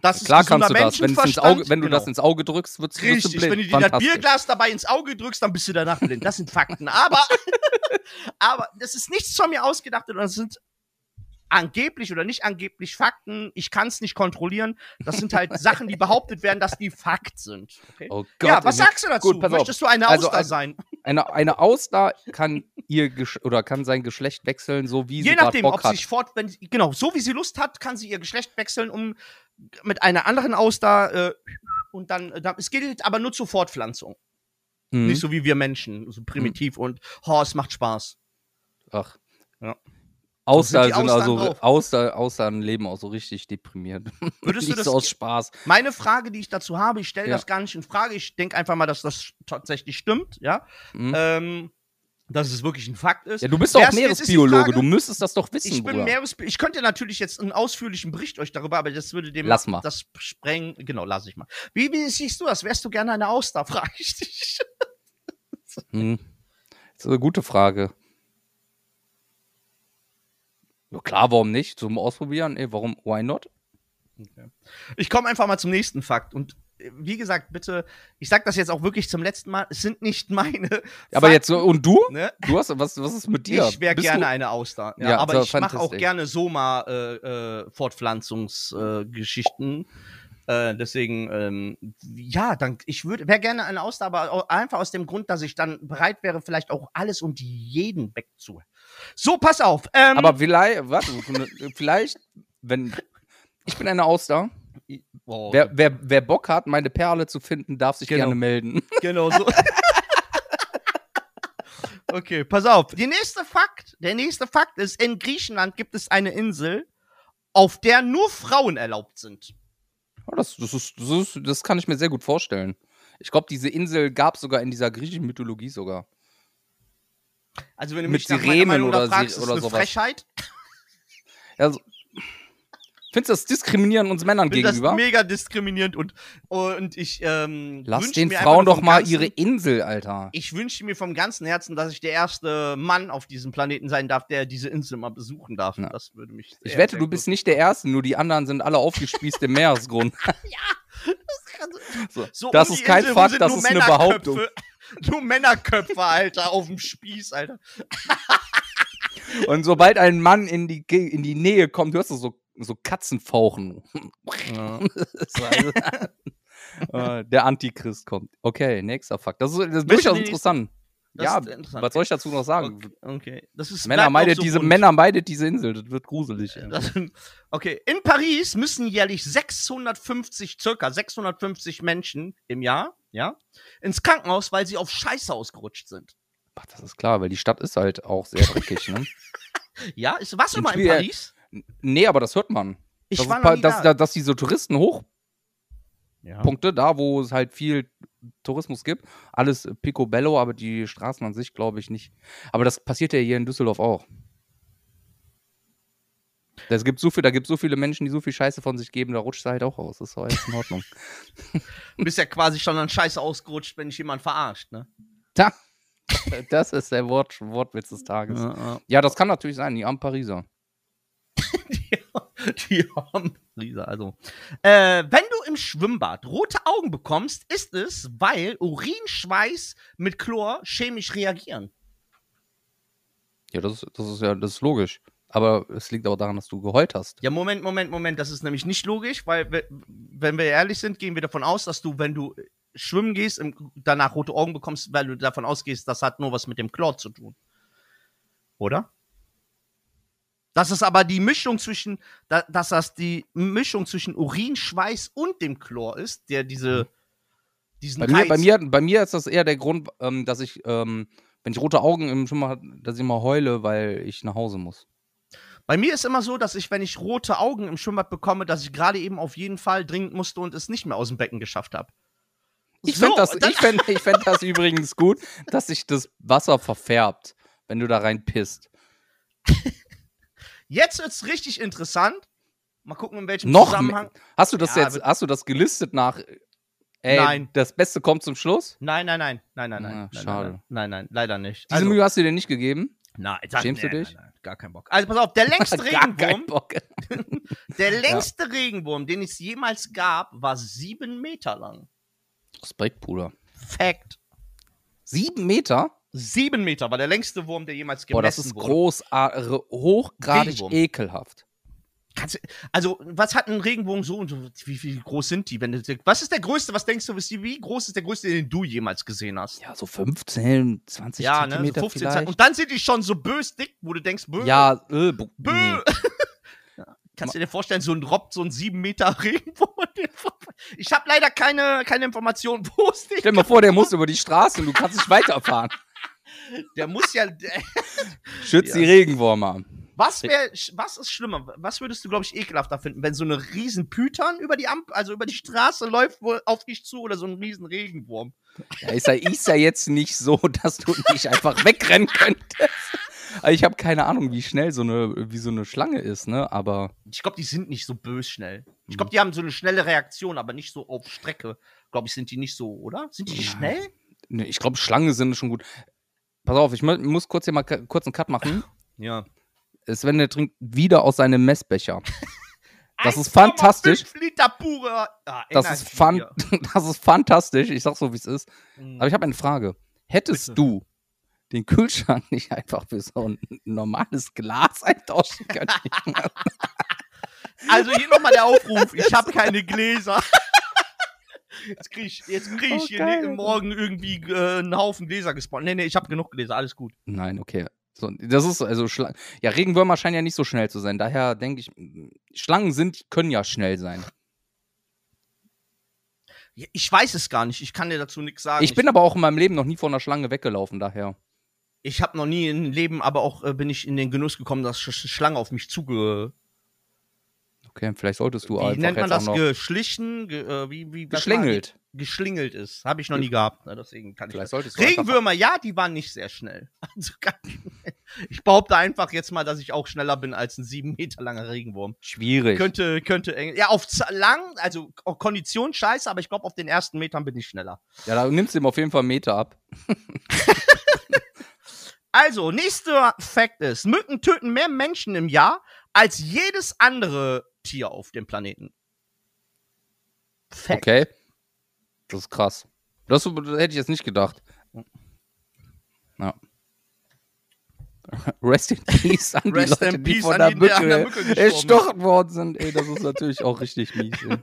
Das Klar ist kannst du das. Wenn. Auge, wenn du Genau. das ins Auge drückst, wirst du, wirst du Richtig, blind. wenn du dir das. Bierglas dabei ins Auge drückst, dann bist du danach blind. Das sind Fakten. Aber, (laughs) aber das ist nichts von mir ausgedacht, sondern das sind angeblich oder nicht angeblich Fakten. Ich kann es nicht kontrollieren. Das sind halt (laughs) Sachen, die behauptet werden, dass die Fakt sind. Okay? Oh Gott. ja, was sagst du dazu? Gut. Möchtest du eine Also, Auster also, sein? Eine, eine Auster kann ihr Gesch oder kann sein Geschlecht wechseln, so wie sie Je gerade nachdem, Bock ob hat. sie sich fort, wenn, sie- genau, so wie sie Lust hat, kann sie ihr Geschlecht wechseln, um mit einer anderen Auster äh, und dann, äh, dann, es gilt aber nur zur Fortpflanzung. Mhm. Nicht so wie wir Menschen, so primitiv und, oh, es macht Spaß. Ach. Ja. Auster sind sind Austern also drauf? Auster, Austern leben auch so richtig deprimiert. (laughs) Würdest du das, so aus Spaß. meine Frage, die ich dazu habe, ich stelle Ja. das gar nicht in Frage, ich denke einfach mal, dass das tatsächlich stimmt, ja, Mhm. ähm, dass es wirklich ein Fakt ist. ja, du bist doch die Meeresbiologe, du müsstest das doch wissen, Ich bin Bruder. Ich könnte natürlich jetzt einen ausführlichen Bericht euch darüber, aber das würde dem Lass mal. das sprengen. Genau, lass ich mal. Wie, wie siehst du das? Wärst du gerne eine Auster? (laughs) Frage ich dich. Hm. Das ist eine gute Frage. Ja, klar, warum nicht? Zum Ausprobieren? Ey, warum? Why not? Ich komme einfach mal zum nächsten Fakt und äh, wie gesagt, bitte, ich sag das jetzt auch wirklich zum letzten Mal, es sind nicht meine. Aber Fakten, jetzt, so- und du? Ne? Du hast, was, was ist mit dir? Ich wäre gerne du, eine Auster. Ja, Ja, aber so ich mache auch gerne Soma-Fortpflanzungsgeschichten. Äh, Geschichten. äh, deswegen, ähm, ja, dann, ich würde, wäre gerne eine Auster, aber einfach aus dem Grund, dass ich dann bereit wäre, vielleicht auch alles und jeden wegzuholen. So, pass auf. Ähm, Aber vielleicht, warte, vielleicht, wenn. Ich bin eine Auster. oh, Wer, wer, wer Bock hat, meine Perle zu finden, darf sich Genau. gerne melden. (laughs) Genau so. (laughs) okay, pass auf. Die nächste Fakt, der nächste Fakt ist, in Griechenland gibt es eine Insel, auf der nur Frauen erlaubt sind. Oh, das, das, ist, das, ist, das kann ich mir sehr gut vorstellen. Ich glaube, diese Insel gab es sogar in dieser griechischen Mythologie sogar. Also wenn du Mit mich nach Sirenen Meinung oder fragst, ist oder eine sowas. Frechheit. Also, findest du das diskriminieren uns Männern Ich finde das gegenüber? mega diskriminierend und, und ich ähm, Lass den Frauen doch mal ganzen, ihre Insel, Alter. Ich wünsche mir vom ganzen Herzen, dass ich der erste Mann auf diesem Planeten sein darf, der diese Insel mal besuchen darf. Ja. Das würde mich. Ich wette, du bist nicht der Erste, nur die anderen sind alle aufgespießt im (laughs) Meeresgrund. So, So das um ist kein Insel, Fakt, das ist eine. Behauptung. Nur Männerköpfe, Alter, auf dem Spieß, Alter. Und sobald ein Mann in die, in die Nähe kommt, hörst du so, so Katzenfauchen. Ja. (laughs) Äh, (laughs) der Antichrist kommt. Okay, nächster Fakt. Das ist, das ist du durchaus interessant. Das ja, was soll ich dazu noch sagen? Okay, okay. Männer meidet so diese bunt. Männer meidet diese Insel. Das wird gruselig. ey. Das, okay, in Paris müssen jährlich 650, circa 650 Menschen im Jahr, ja, ins Krankenhaus, weil sie auf Scheiße ausgerutscht sind. Ach, das ist klar, weil die Stadt ist halt auch sehr dreckig. ne? (laughs) Ja, ist, warst du Im mal in Paris? Nee, aber das hört man. Ich das war dass, da. da- dass diese Touristen Hochpunkte, Ja. da wo es halt viel Tourismus gibt, alles picobello, aber die Straßen an sich glaube ich nicht. Aber das passiert ja hier in Düsseldorf auch. Das gibt so viel, da gibt so viele Menschen, die so viel Scheiße von sich geben, da rutscht es halt auch aus. Das ist alles in Ordnung. (laughs) Du bist ja quasi schon an Scheiße ausgerutscht, wenn dich jemand verarscht, ne? da, (laughs) das ist der Wort, Wortwitz des Tages. Ja, Ja, das kann natürlich sein, die armen Pariser. (laughs) Die haben Riese, also. Äh, wenn du im Schwimmbad rote Augen bekommst, ist es, weil Urinschweiß mit Chlor chemisch reagieren. Ja, das, das ist ja das ist logisch. Aber es liegt auch daran, dass du geheult hast. Ja, Moment, Moment, Moment. Das ist nämlich nicht logisch, weil, we- wenn wir ehrlich sind, gehen wir davon aus, dass du, wenn du schwimmen gehst, danach rote Augen bekommst, weil du davon ausgehst, das hat nur was mit dem Chlor zu tun. Oder? Das ist aber die Mischung zwischen, da, dass das die Mischung zwischen Urin, Schweiß und dem Chlor ist, der diese, diesen Bei mir, Reiz- bei, mir, bei mir ist das eher der Grund, ähm, dass ich, ähm, wenn ich rote Augen im Schwimmer habe, dass ich immer heule, weil ich nach Hause muss. Bei mir ist immer so, dass ich, wenn ich rote Augen im Schwimmbad bekomme, dass ich gerade eben auf jeden Fall dringend musste und es nicht mehr aus dem Becken geschafft habe. Ich So, fände das, ich fänd, ich fänd das (laughs) übrigens gut, dass sich das Wasser verfärbt, wenn du da rein pisst. Jetzt wird's richtig interessant. Mal gucken, in welchem Noch Zusammenhang. Hast du das Ja, jetzt, wird- hast du das gelistet nach, ey, Nein. das Beste kommt zum Schluss? Nein, nein, nein, nein, nein, nein. Ah, nein, schade. Nein, nein, nein, leider nicht. Diese Mühe hast du dir nicht gegeben? nein, sag- Schämst du nein, dich? Nein, nein, gar keinen Bock. Also pass auf, der (laughs) längste Regenwurm, Bock. (laughs) (laughs) der längste Regenwurm, den es jemals gab, war sieben Meter lang. Respekt, Bruder. Fact. Sieben Meter? Sieben Meter war der längste Wurm, der jemals gemessen Boah, das ist wurde. großartig, hochgradig Regenwurm. ekelhaft. Kannst also, was hat ein Regenbogen so und so? Wie, wie groß sind die? Wenn du, was ist der größte? Was denkst du, wie groß ist der größte, den du jemals gesehen hast? Ja, so 15, 20 ja, ne? So Zentimeter 15 vielleicht. Und dann sind die schon so bös dick, wo du denkst, bö, ja, äh, bö. nee. (laughs) Kannst du dir vorstellen, so ein Rob, so ein 7 Meter (laughs) Regenwurm? Ich habe leider keine, keine Informationen, wo es den Stell dir mal vor, der muss über die Straße und du kannst nicht weiterfahren. (laughs) Der muss ja. Der, (laughs) Schütz Ja. die Regenwürmer. was wäre, was ist schlimmer? Was würdest du, glaube ich, ekelhafter finden, wenn so eine riesen Python über die Amp, also über die Straße läuft auf dich zu oder so ein riesen Regenwurm? Ja, ist, ja, ist ja jetzt nicht so, (laughs) dass du nicht einfach wegrennen könntest. Also ich habe keine Ahnung, wie schnell so eine, wie so eine Schlange ist, ne? Aber Ich glaube, die sind nicht so bös schnell. Ich Mhm. glaube, die haben so eine schnelle Reaktion, aber nicht so auf Strecke. Glaube ich, sind die nicht so, oder? Sind die Ja. schnell? ne, ich glaube, Schlangen sind schon gut. Pass auf, ich mu- muss kurz hier mal kurz einen Cut machen. (laughs) Ja. Sven, der trinkt wieder aus seinem Messbecher. Das ist fantastisch. 1,5 Liter pure. Ah, Das ist, fan (laughs) das ist fantastisch. Ich sag so, wie es ist. Bier. Aber ich habe eine Frage. Hättest Bitte. du den Kühlschrank (laughs) nicht einfach für so ein normales Glas eintauschen können? Also hier nochmal der Aufruf, ich habe keine Gläser. Jetzt krieg ich, jetzt krieg ich Oh, hier geil. ne, morgen irgendwie äh, einen Haufen Gläser gespawnt. Nee, nee, ich habe genug Gläser, alles gut. Nein, okay. So, das ist also Schla ja Regenwürmer scheinen ja nicht so schnell zu sein. Daher denke ich, m, Schlangen sind können ja schnell sein. Ja, Ich weiß es gar nicht, ich kann dir dazu nichts sagen. Ich bin aber auch in meinem Leben noch nie von einer Schlange weggelaufen. Daher. ich habe noch nie im Leben, aber auch äh, bin ich in den Genuss gekommen, dass Sch Sch- Schlangen auf mich zuge. Okay, vielleicht solltest du Wie einfach nennt man das? Geschlichen? Ge äh, wie, wie, geschlängelt. war- Geschlingelt ist. Habe ich noch nie gehabt. Ne, deswegen kann ich Vielleicht das. solltest du Regenwürmer, ja, die waren nicht sehr schnell. (laughs) Also, ich behaupte einfach jetzt mal, dass ich auch schneller bin als ein sieben Meter langer Regenwurm. schwierig. Könnte, könnte eng. Ja, auf lang, also auf Kondition scheiße, aber ich glaube, auf den ersten Metern bin ich schneller. Ja, da nimmst du ihm auf jeden Fall einen Meter ab. (laughs) Also, nächster Fakt ist: Mücken töten mehr Menschen im Jahr als jedes andere Tier auf dem Planeten. Fact. Okay. Das ist krass. Das, das hätte ich jetzt nicht gedacht. Ja. (laughs) Rest in Peace an die Rest Leute, in die Peace von der die, an der Mücke Mücke (laughs) erstochen worden sind. Ey, das ist natürlich auch richtig mies. Ey.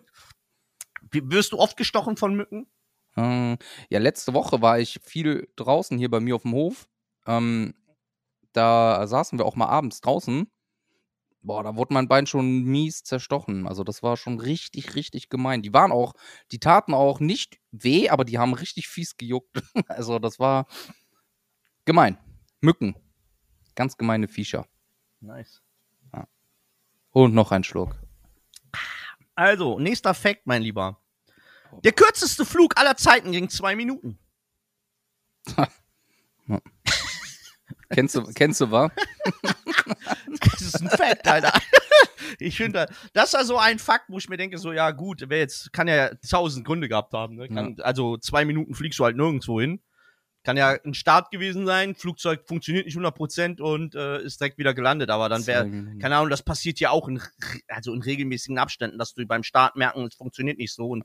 (laughs) Wirst du oft gestochen von Mücken? Ähm, ja, letzte Woche war ich viel draußen hier bei mir auf dem Hof. Ähm, da saßen wir auch mal abends draußen. Boah, da wurde mein Bein schon mies zerstochen. Also das war schon richtig, richtig gemein. Die waren auch, die taten auch nicht weh, aber die haben richtig fies gejuckt. (laughs) Also das war gemein. Mücken. Ganz gemeine Viecher. Nice. Und noch ein Schluck. Also, nächster Fact, mein Lieber. Der kürzeste Flug aller Zeiten ging zwei Minuten. (laughs) Kennst du, kennst du, wa? (laughs) Das ist ein Fact, Alter. Ich finde, das ist ja so ein Fakt, wo ich mir denke, so, ja, gut, wer jetzt, kann ja tausend Gründe gehabt haben, ne? Kann, Also, zwei Minuten fliegst du halt nirgendwo hin. Kann ja ein Start gewesen sein, Flugzeug funktioniert nicht 100% und äh, ist direkt wieder gelandet, aber dann wäre, keine Ahnung, das passiert ja auch in, also in regelmäßigen Abständen, dass du beim Start merken, es funktioniert nicht so und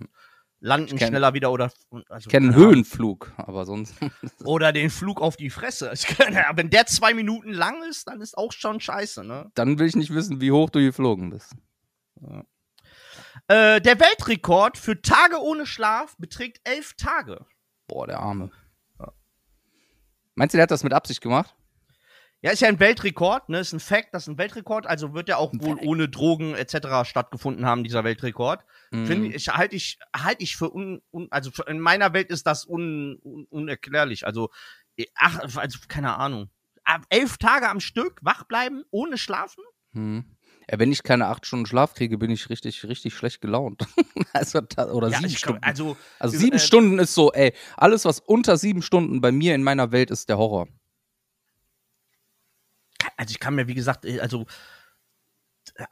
landen kenn- schneller wieder oder also, Ich kenne einen. Höhenflug, aber sonst. (laughs) oder den Flug auf die Fresse. Kann- ja, Wenn der zwei Minuten lang ist, dann ist auch schon scheiße, ne? Dann will ich nicht wissen, wie hoch du geflogen bist. Äh, der Weltrekord für Tage ohne Schlaf beträgt elf Tage. Boah, der Arme. Meinst du, der hat das mit Absicht gemacht? Ja, ist ja ein Weltrekord, ne? Ist ein Fact, das ist ein Weltrekord, also wird ja auch wohl ohne Drogen etc. stattgefunden haben, dieser Weltrekord. Mhm. Finde ich, halte ich, halte ich für un, un also für, in meiner Welt ist das un, un, unerklärlich. Also, eh, ach, also keine Ahnung. Ab elf Tage am Stück wach bleiben, ohne schlafen? Hm. Ja, wenn ich keine acht Stunden Schlaf kriege, bin ich richtig, richtig schlecht gelaunt. (laughs) also, oder sieben ich glaub, Stunden. also, also äh, sieben äh, Stunden ist so, ey, alles, was unter sieben Stunden bei mir in meiner Welt ist, der Horror. Also ich kann mir, wie gesagt, äh, also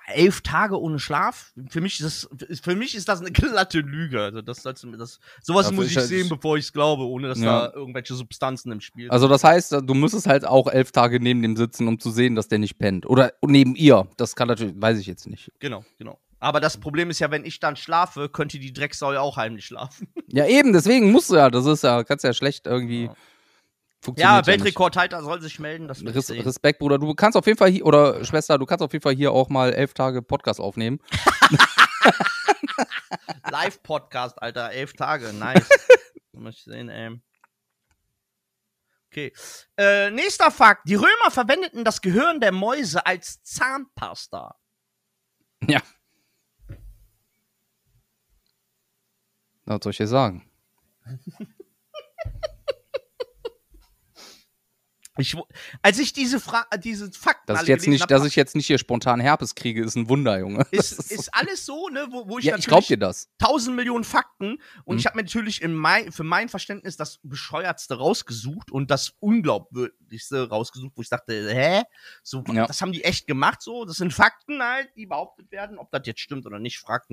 elf Tage ohne Schlaf, für mich ist das, für mich ist das eine (laughs) glatte Lüge. Also das, das, das sowas Dafür muss ist ich halt- sehen, bevor ich es glaube, ohne dass Ja. da irgendwelche Substanzen im Spiel sind. Also das heißt, du müsstest halt auch elf Tage neben dem sitzen, um zu sehen, dass der nicht pennt. Oder neben ihr. Das kann natürlich, weiß ich jetzt nicht. Genau, genau. Aber das Problem ist ja, wenn ich dann schlafe, könnte die Drecksau ja auch heimlich schlafen. Ja, eben, deswegen musst du ja, das ist ja, kannst ja schlecht irgendwie. Ja. Ja. Weltrekordhalter soll sich melden, das Res. Respekt, Bruder. Du kannst auf jeden Fall hier, oder Schwester, du kannst auf jeden Fall hier auch mal elf Tage Podcast aufnehmen. (laughs) Live-Podcast, Alter, elf Tage, nice. (laughs) Muss ich sehen, ey. Okay. Äh, nächster Fakt. Die Römer verwendeten das Gehirn der Mäuse als Zahnpasta. Ja. Was soll ich dir sagen? (laughs) Ich, als ich diese, Fra äh, diese Fakten Dass ich, jetzt nicht, hab, dass ich jetzt nicht hier spontan Herpes kriege, ist ein Wunder, Junge. (laughs) ist, ist alles so, ne, wo, wo ich ja, ich natürlich glaub dir das. tausend Millionen Fakten und Mhm. ich habe mir natürlich in mein, für mein Verständnis das bescheuertste rausgesucht und das unglaubwürdigste rausgesucht, wo ich dachte, hä? So, Ja. das haben die echt gemacht so? Das sind Fakten halt, die behauptet werden, ob das jetzt stimmt oder nicht, fragt,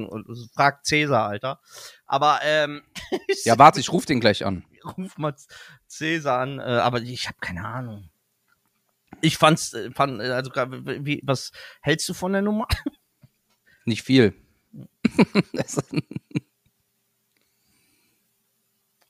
fragt Cäsar, Alter. Aber ähm, (laughs) Ja, warte, ich ruf den gleich an. (laughs) ruf mal Cäsar an, äh, aber ich habe keine Ahnung. Ich fand's, äh, fand, äh, also wie, was hältst du von der Nummer? (laughs) Nicht viel. (laughs)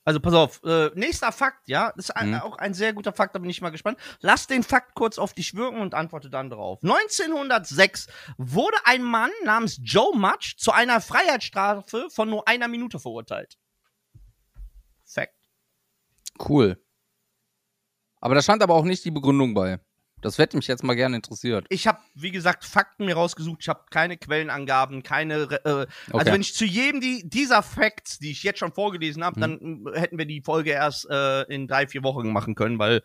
Also pass auf, äh, nächster Fakt, ja, das ist ein, Mhm. auch ein sehr guter Fakt, da bin ich mal gespannt. Lass den Fakt kurz auf dich wirken und antworte dann drauf. 1906 wurde ein Mann namens Joe Mutch zu einer Freiheitsstrafe von nur einer Minute verurteilt. Cool. Aber da stand aber auch nicht die Begründung bei. Das hätte mich jetzt mal gerne interessiert. Ich habe, wie gesagt, Fakten mir rausgesucht. Ich habe keine Quellenangaben, keine. Äh, Also Okay. wenn ich zu jedem die, dieser Facts, die ich jetzt schon vorgelesen habe, Mhm. dann hätten wir die Folge erst äh, in drei, vier Wochen machen können, weil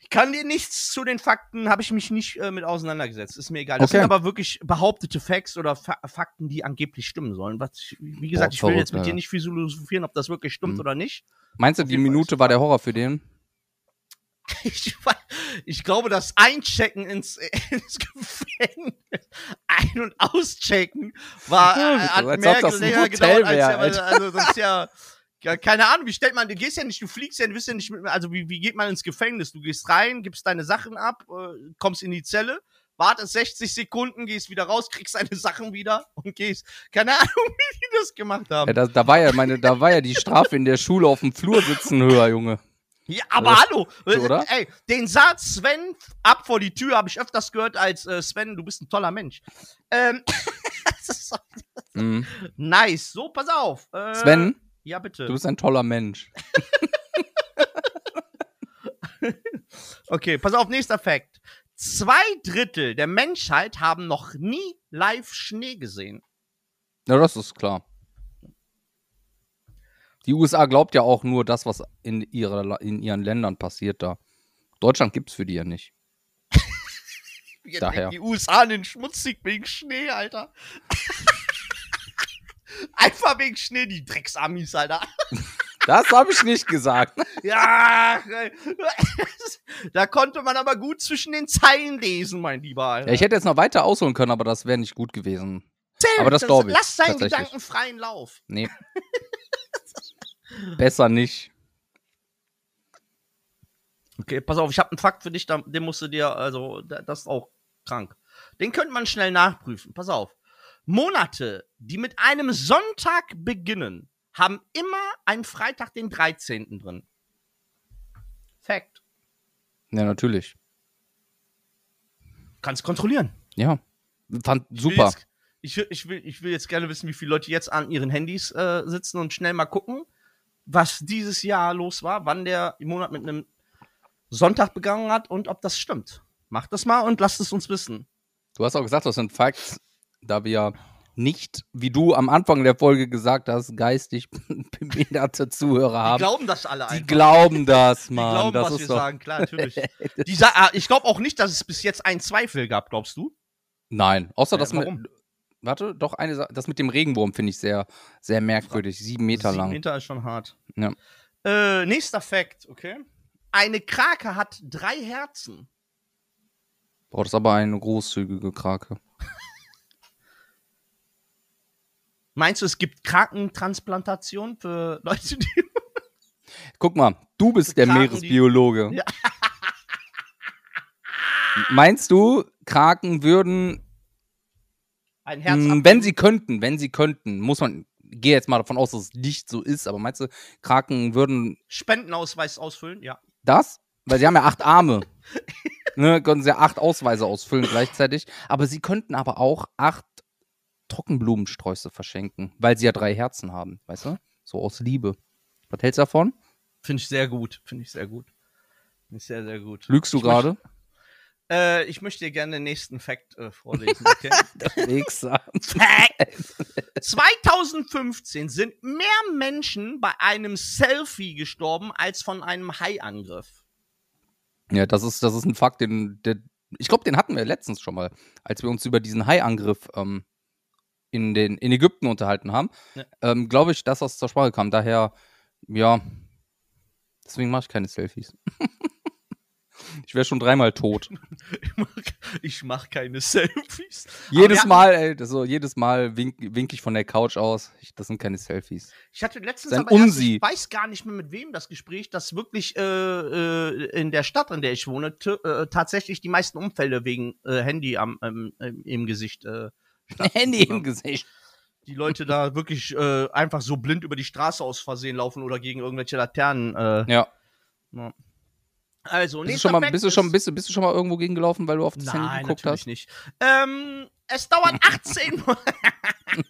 ich kann dir nichts zu den Fakten, habe ich mich nicht äh, mit auseinandergesetzt. Ist mir egal. Das Okay. sind aber wirklich behauptete Facts oder Fa Fakten, die angeblich stimmen sollen. Was wie gesagt, Boah, ich will verrückt, jetzt mit dir nicht philosophieren, ob das wirklich stimmt Mhm. oder nicht. Meinst du, die Minute war der Horror für den? (laughs) Ich, ich glaube, das Einchecken ins, (laughs) ins Gefängnis, Ein- und Auschecken war, Ja, äh, hat mehr gedauert als ja, also das ist ja, (laughs) ja, keine Ahnung, wie stellt man, du gehst ja nicht, du fliegst ja, du bist ja nicht mit, also wie, wie geht man ins Gefängnis? Du gehst rein, gibst deine Sachen ab, äh, kommst in die Zelle, wartest 60 Sekunden, gehst wieder raus, kriegst deine Sachen wieder und gehst. Keine Ahnung, (laughs) wie die das gemacht haben. Ja, da, da, war ja meine, da war ja die Strafe in der Schule auf dem Flur sitzen höher, Junge. Ja, aber Das- hallo, oder? ey, den Satz Sven ab vor die Tür habe ich öfters gehört als äh, Sven, du bist ein toller Mensch. Ähm, (laughs) Mhm. Nice. So, pass auf. Äh, Sven, Ja, bitte. du bist ein toller Mensch. (laughs) Okay, pass auf, nächster Fakt. Zwei Drittel der Menschheit haben noch nie live Schnee gesehen. Ja, das ist klar. Die USA glaubt ja auch nur das, was in, ihrer, La- in ihren Ländern passiert da. Deutschland gibt's für die ja nicht. (laughs) Daher. Die USA in den Schmutzig wegen Schnee, Alter. (laughs) (laughs) Einfach wegen Schnee, die Drecksamis, Alter. (laughs) Das habe ich nicht gesagt. (laughs) Ja, da konnte man aber gut zwischen den Zeilen lesen, mein Lieber. Alter. Ja, ich hätte jetzt noch weiter ausholen können, aber das wäre nicht gut gewesen. Erzähl, aber das glaub ich, Lass seinen. Gedanken freien Lauf. Nee. Besser nicht. Okay, pass auf, ich habe einen Fakt für dich, den musst du dir, also, da- das ist auch krank. Den könnte man schnell nachprüfen. Pass auf. Monate, die mit einem Sonntag beginnen, haben immer einen Freitag, den 13. drin. Fact. Ja, natürlich. Kannst kontrollieren. Ja. Fand Ich will super. Jetzt, ich, will- ich, will, ich will jetzt gerne wissen, wie viele Leute jetzt an ihren Handys äh, sitzen und schnell mal gucken, was dieses Jahr los war, wann der Monat mit einem Sonntag begangen hat und ob das stimmt. Macht das mal und lasst es uns wissen. Du hast auch gesagt, das sind Facts, da wir nicht, wie du am Anfang der Folge gesagt hast, geistig (laughs) behinderte Zuhörer Die haben. glauben das alle Die einfach. glauben (laughs) das, Die Mann. glauben, das was wir doch. sagen, klar, natürlich. (laughs) Die sa ah, ich glaube auch nicht, dass es bis jetzt einen Zweifel gab, glaubst du? Nein, außer Ja, das warum? mit. Warte, doch eine Sache. Das mit dem Regenwurm finde ich sehr, sehr merkwürdig. Sieben Meter Sieben lang. Meter ist schon hart. Ja. Äh, nächster Fakt, okay? Eine Krake hat drei Herzen. Boah, das ist aber eine großzügige Krake. Meinst du, es gibt Krakentransplantation für (laughs) Leute, die. Guck mal, du bist der Kraken, die- Meeresbiologe. Ja. Meinst du, Kraken würden, Ein Herz mh, wenn sie könnten, wenn sie könnten, muss man, gehe jetzt mal davon aus, dass es nicht so ist, aber meinst du, Kraken würden Spendenausweis ausfüllen? Ja. das? Weil sie haben ja acht Arme. (laughs) ne, können sie ja acht Ausweise ausfüllen gleichzeitig. Aber sie könnten aber auch acht Trockenblumensträuße verschenken, weil sie ja drei Herzen haben, weißt du? So aus Liebe. Was hältst du davon? Finde ich sehr gut. Finde ich sehr gut. Finde ich sehr, sehr gut. Lügst du gerade? Äh, ich möchte dir gerne den nächsten Fact äh, vorlesen. (laughs) Okay? Fact! 2015 sind mehr Menschen bei einem Selfie gestorben als von einem Haiangriff. Ja, das ist, das ist ein Fakt, den, der, ich glaube, den hatten wir letztens schon mal, als wir uns über diesen Hai-Angriff ähm, in, den, in Ägypten unterhalten haben. Ja. Ähm, glaube ich, dass das zur Sprache kam. Daher, ja, deswegen mache ich keine Selfies. (laughs) ich wäre schon dreimal tot. Ich mach, ich mach keine Selfies. Jedes hatten- Mal, ey, so, jedes Mal wink, wink ich von der Couch aus. Ich, das sind keine Selfies. Ich hatte letztens Sein aber Unsi. ich weiß gar nicht mehr mit wem das Gespräch, dass wirklich äh, äh, in der Stadt, in der ich wohne, äh, tatsächlich die meisten Unfälle wegen äh, Handy am, ähm, im- im Gesicht äh, Handy im Gesicht. die Leute da wirklich äh, einfach so blind über die Straße aus Versehen laufen oder gegen irgendwelche Laternen. Äh, Ja. Also, Bist du, schon mal, bist, du schon, ist- bist, du, bist du schon mal irgendwo gegengelaufen, weil du auf das Nein, Handy geguckt natürlich hast? nicht. Ähm, es dauert (laughs) 18 Mo- (laughs)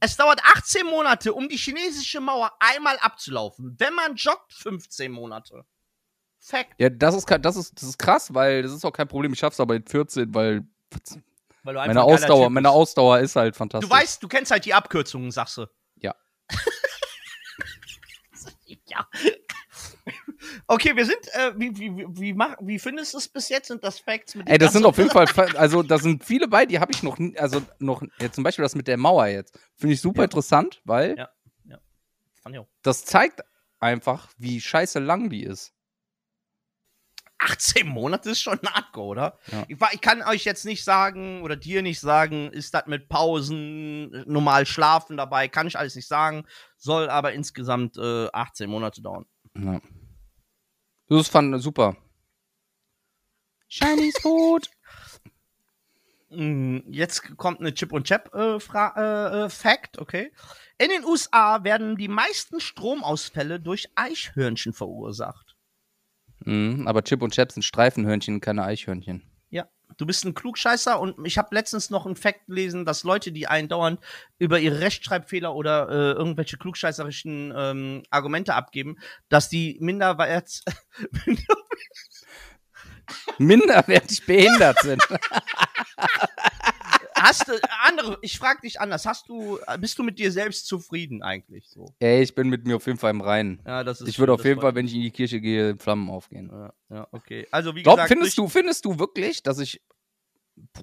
Es dauert 18 Monate, um die chinesische Mauer einmal abzulaufen. Wenn man joggt, 15 Monate. Fact. Ja, das ist, das, ist, das ist krass, weil das ist auch kein Problem. Ich schaff's aber in 14, weil Weil du einfach meine Ausdauer, meine. Ausdauer ist halt fantastisch. Du weißt, du kennst halt die Abkürzungen, sagst du. Ja. (laughs) ja. Okay, wir sind, äh, wie, wie, wie, mach, wie findest du es bis jetzt? Sind das Facts mit Ey, das sind auf jeden Fall, fa- also da sind viele bei, die habe ich noch, nie, also noch, ja, zum Beispiel das mit der Mauer jetzt. Finde ich super Ja. interessant, weil Ja. Auch. das zeigt einfach, wie scheiße lang die ist. 18 Monate ist schon hardcore, oder? Ja. Ich, ich kann euch jetzt nicht sagen oder dir nicht sagen, ist das mit Pausen, äh, normal schlafen dabei, kann ich alles nicht sagen. Soll aber insgesamt äh, 18 Monate dauern. Ja. Das fand super. Chinese Food. Mm, Jetzt kommt eine Chip und Chap äh, Fra äh, äh, Fact, okay? In den USA werden die meisten Stromausfälle durch Eichhörnchen verursacht. Mhm, aber Chip und Chap sind Streifenhörnchen, keine Eichhörnchen. Ja. Du bist ein Klugscheißer und ich habe letztens noch einen Fact gelesen, dass Leute, die einen dauernd über ihre Rechtschreibfehler oder äh, irgendwelche klugscheißerischen ähm, Argumente abgeben, dass die minderwert (laughs) Minderwertig behindert sind. (laughs) hast du andere, ich frage dich anders, hast du bist du mit dir selbst zufrieden eigentlich so? Ey, ich bin mit mir auf jeden Fall im Reinen. Ja, das ist Ich würde auf jeden Fall, wenn ich in die Kirche gehe, Flammen aufgehen. Ja, ja, okay. Also wie Glaub, gesagt, findest du, findest du wirklich, dass ich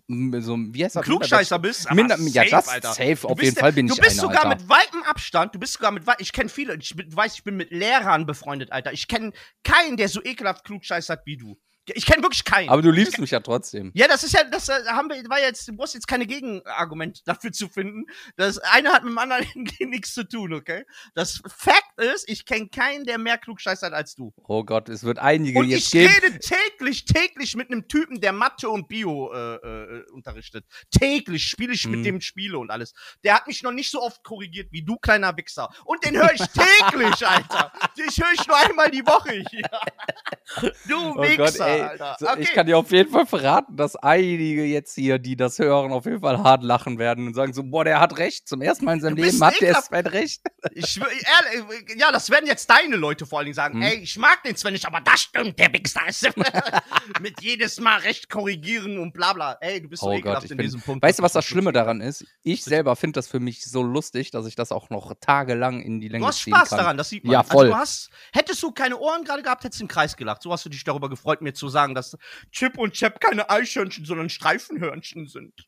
so, wie heißt ein das? Klugscheißer bist? Minder, ja, safe, das Alter. safe, Du auf jeden der- Fall bin du ich bist einer, sogar Alter. mit weitem Abstand, du bist sogar mit ich kenne viele, ich weiß, ich bin mit Lehrern befreundet, Alter. Ich kenne keinen, der so ekelhaft klugscheißert wie du. Ich kenne wirklich keinen. Aber du liebst mich ja trotzdem. ja, das ist ja, das äh, haben wir, war jetzt, du brauchst jetzt keine Gegenargumente (laughs) dafür zu finden. Das eine hat mit dem anderen (laughs) nichts zu tun, okay? Das Fact ist, ich kenne keinen, der mehr klugscheißert als du. Oh Gott, es wird einige Und jetzt ich geben. rede täglich, täglich mit einem Typen, der Mathe und Bio äh, äh, unterrichtet. Täglich spiele ich mit Mhm. dem Spiele und alles. Der hat mich noch nicht so oft korrigiert wie du, kleiner Wichser. Und den höre ich (laughs) täglich, Alter. Den höre ich nur einmal die Woche hier. Du Oh Wichser, Gott, ey. Okay. Ich kann dir auf jeden Fall verraten, dass einige jetzt hier, die das hören, auf jeden Fall hart lachen werden und sagen so, boah, der hat recht. Zum ersten Mal in seinem Leben hat der. Sven recht. Ich schwör, ehrlich, ja, das werden jetzt deine Leute vor allen Dingen sagen. Hm. Ey, ich mag den Sven nicht, aber das stimmt, der Wichser ist (laughs) mit jedes Mal recht korrigieren und bla bla. Ey, du bist so Oh ekelhaft Gott, in bin, diesem Punkt. weißt du, was das Schlimme daran ist? Ich selber finde das für mich so lustig, dass ich das auch noch tagelang in die Länge Du hast Spaß daran, das sieht man. Ja, voll. Also du hast, hättest du keine Ohren gerade gehabt, hättest du im Kreis gelacht. So hast du dich darüber gefreut, mir zu sagen, dass Chip und Chap keine Eichhörnchen, sondern Streifenhörnchen sind.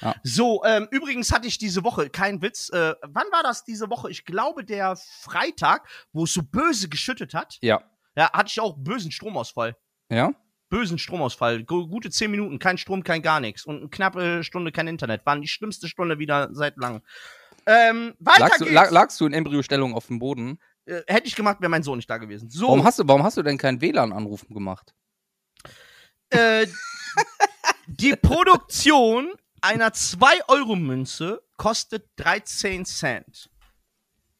Ja. So, ähm, übrigens hatte ich diese Woche, kein Witz, äh, wann war das diese Woche? Ich glaube, der Freitag, wo es so böse geschüttet hat. Ja. Ja, hatte ich auch bösen Stromausfall. Ja? Bösen Stromausfall. Gu- Gute zehn Minuten, kein Strom, kein gar nichts. Und eine knappe Stunde kein Internet. Waren die schlimmste Stunde wieder seit langem. Ähm, weiter Lagst du, geht's. lag, lagst du in Embryostellung auf dem Boden? Äh, hätte ich gemacht, wäre mein Sohn nicht da gewesen. So, Warum, hast du, warum hast du denn keinen WLAN-Anruf gemacht? äh, die Produktion einer 2-Euro-Münze kostet 13 Cent.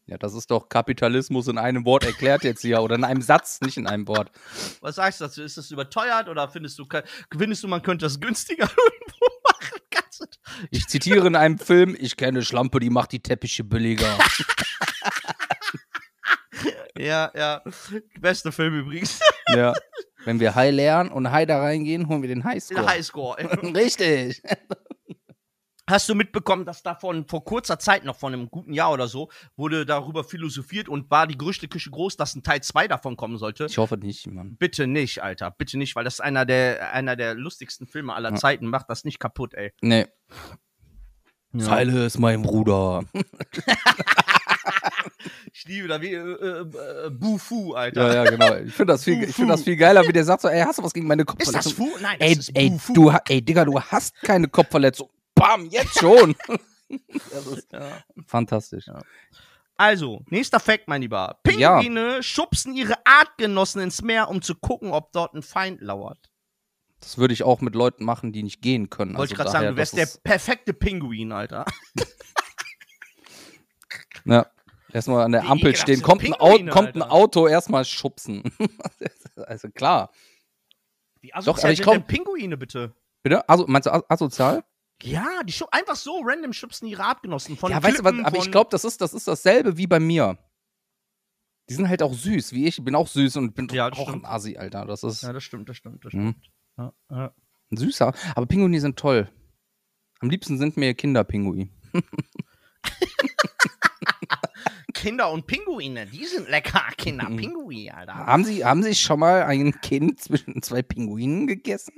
Ja, das ist doch Kapitalismus in einem Wort erklärt jetzt hier. Oder in einem Satz, nicht in einem Wort. Was sagst du dazu? Ist das überteuert oder findest du, findest du man könnte das günstiger (laughs) irgendwo machen? Ich zitiere in einem Film, ich kenne Schlampe, die macht die Teppiche billiger. (laughs) Ja, ja. (laughs) Beste Film übrigens. ja. Wenn wir High lernen und High da reingehen, holen wir den Highscore. Der Highscore. (laughs) Richtig. Hast du mitbekommen, dass davon vor kurzer Zeit, noch von einem guten Jahr oder so, wurde darüber philosophiert und war die Gerüchteküche groß, dass ein Teil 2 davon kommen sollte? Ich hoffe nicht, Mann. Bitte nicht, Alter. Bitte nicht, weil das ist einer der, einer der lustigsten Filme aller Ja. Zeiten. Macht das nicht kaputt, ey. Nee. Ja. Seile ist mein Bruder. (laughs) (laughs) Ich liebe da wie äh, äh, äh, Bufu, Alter. Ja, ja, genau. Ich finde das, viel- ich find das viel geiler, wie der sagt so, ey, hast du was gegen meine Ist das Kopfverletzung? Fu? Nein, das Ey, ist ey, Bufu. du, ey, Digga, du hast keine Kopfverletzung. Bam, jetzt schon. (laughs) das ist Ja. fantastisch. Also, nächster Fact, mein Lieber. Pinguine schubsen ihre Artgenossen ins Meer, um zu gucken, ob dort ein Feind lauert. Das würde ich auch mit Leuten machen, die nicht gehen können. Wollte ich Also gerade sagen, du wärst das der perfekte Pinguin, Alter. (laughs) Ja. Erstmal an der Ampel stehen, kommt ein, Auto, kommt ein Alter. Auto, erstmal schubsen. (laughs) also klar. Wie Doch, asozial aber ich glaub- Pinguine, bitte? Bitte? Also, meinst du asozial? Ja, die schub einfach so random schubsen ihre Artgenossen von ja, weißt du was, Klippen, aber ich glaube, das ist, das ist dasselbe wie bei mir. Die sind halt auch süß, wie ich. Ich bin auch süß und bin Ja, auch stimmt. ein Asi, Alter. Das ist Ja, das stimmt, das stimmt, das Mhm. stimmt. Ja, ja. ein süßer. Aber Pinguine sind toll. Am liebsten sind mir Kinderpinguine. (laughs) Kinder und Pinguine, die sind lecker. Kinder, Mhm. Pinguine, Alter. Haben Sie, haben Sie schon mal ein Kind zwischen zwei Pinguinen gegessen?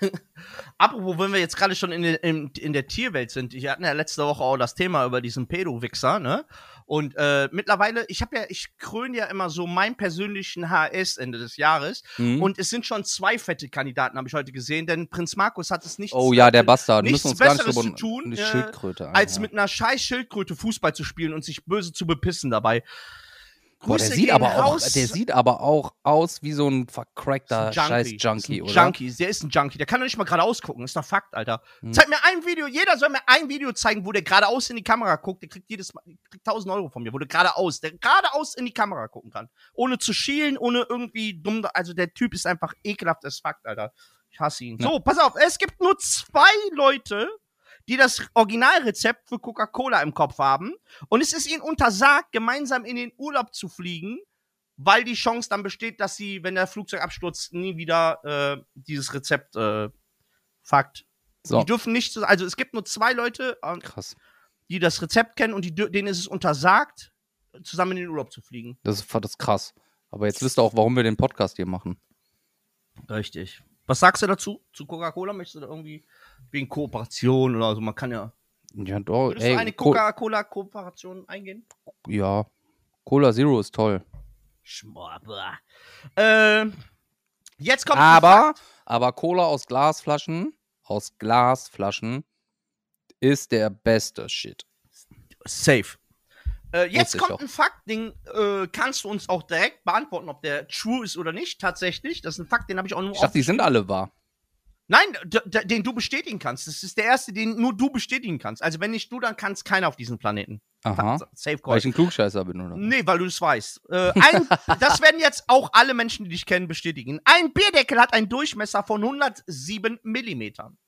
(laughs) Apropos, wenn wir jetzt gerade schon in, der- in, in der Tierwelt sind, ich hatten ja letzte Woche auch das Thema über diesen Pedo-Wichser, ne? Und äh, mittlerweile, ich habe ja, ich kröne ja immer so meinen persönlichen HS Ende des Jahres. Mhm. Und es sind schon zwei fette Kandidaten, habe ich heute gesehen, denn Prinz Markus hat es nicht oh ja, der Bastard. nichts Müssen uns gar nicht Besseres zu tun, äh, als mit einer scheiß Schildkröte Fußball zu spielen und sich böse zu bepissen dabei. Boah, der sieht aber auch, raus. der sieht aber auch aus wie so ein vercrackter Ist scheiß Ist Junkie, oder? Junkie, der ist ein Junkie. Der kann doch nicht mal geradeaus gucken. Ist doch Fakt, Alter. Hm. Zeig mir ein Video. Jeder soll mir ein Video zeigen, wo der geradeaus in die Kamera guckt. Der kriegt jedes Mal kriegt 1000 Euro von mir, wo der geradeaus, der geradeaus in die Kamera gucken kann. Ohne zu schielen, ohne irgendwie dumm. Also der Typ ist einfach ekelhaft as Fakt, Alter. Ich hasse ihn. Ja. So, pass auf, es gibt nur zwei Leute, die das Originalrezept für Coca-Cola im Kopf haben. Und es ist ihnen untersagt, gemeinsam in den Urlaub zu fliegen, weil die Chance dann besteht, dass sie, wenn der Flugzeug abstürzt, nie wieder äh, dieses Rezept äh, fuckt. So, Die dürfen nicht, so- also es gibt nur zwei Leute, äh, krass. die das Rezept kennen und die, denen ist es untersagt, zusammen in den Urlaub zu fliegen. Das ist, das ist krass. Aber jetzt wisst ihr auch, warum wir den Podcast hier machen. Richtig. Was sagst du dazu? Zu Coca-Cola möchtest du da irgendwie wegen Kooperation oder so? Man kann ja. Ja, doch. Würdest Ey, du eine Co Coca-Cola-Kooperation eingehen? ja. Cola Zero ist toll. Schmorber. Äh, jetzt kommt. Aber, aber Cola aus Glasflaschen, aus Glasflaschen, ist der beste Shit. Safe. Äh, jetzt kommt ein Fakt, den äh, kannst du uns auch direkt beantworten, ob der true ist oder nicht. Tatsächlich. Das ist ein Fakt, den habe ich auch nur Ich dachte, die sind alle wahr. Nein, den du bestätigen kannst. Das ist der erste, den nur du bestätigen kannst. Also wenn nicht du, dann kann es keiner auf diesem Planeten. Aha. Safe Weil Call. ich ein Klugscheißer bin, oder? Nee, weil du es weißt. Äh, ein, (laughs) das werden jetzt auch alle Menschen, die dich kennen, bestätigen. Ein Bierdeckel hat einen Durchmesser von 107 Millimetern.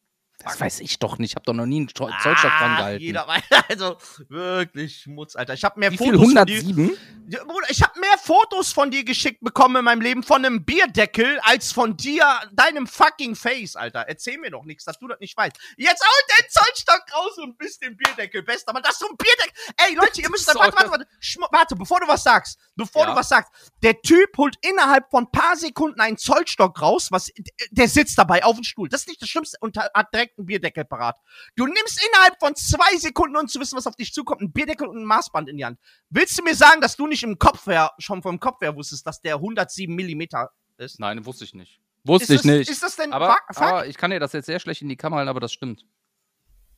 Das weiß ich doch nicht. Ich habe doch noch nie einen Zoll- Zollstock dran Ah, gehalten. Jeder weiß, (laughs) also wirklich Schmutz, Alter. Ich habe mehr Wie viel? Fotos von dir. 107? Ja, Bruder, ich habe mehr Fotos von dir geschickt bekommen in meinem Leben von einem Bierdeckel als von dir, deinem fucking Face, Alter. Erzähl mir doch nichts, dass du das nicht weißt. Jetzt hol den Zollstock raus und bist den Bierdeckel, bester Mann. Das ist so ein Bierdeckel. Ey, Leute, ihr (laughs) müsst da, warte, warte, warte. Warte, bevor du was sagst, bevor Ja. du was sagst. Der Typ holt innerhalb von paar Sekunden einen Zollstock raus, was, der sitzt dabei auf dem Stuhl. Das ist nicht das Schlimmste und hat hat direkt einen Bierdeckel parat. Du nimmst innerhalb von zwei Sekunden, um zu wissen, was auf dich zukommt, einen Bierdeckel und ein Maßband in die Hand. Willst du mir sagen, dass du nicht im Kopf her, schon vom Kopf her wusstest, dass der 107 Millimeter ist? Nein, wusste ich nicht. Wusste ist ich das, nicht. Ist das denn aber, Fa- Fakt? aber ich kann dir das jetzt sehr schlecht in die Kamera halten, aber das stimmt.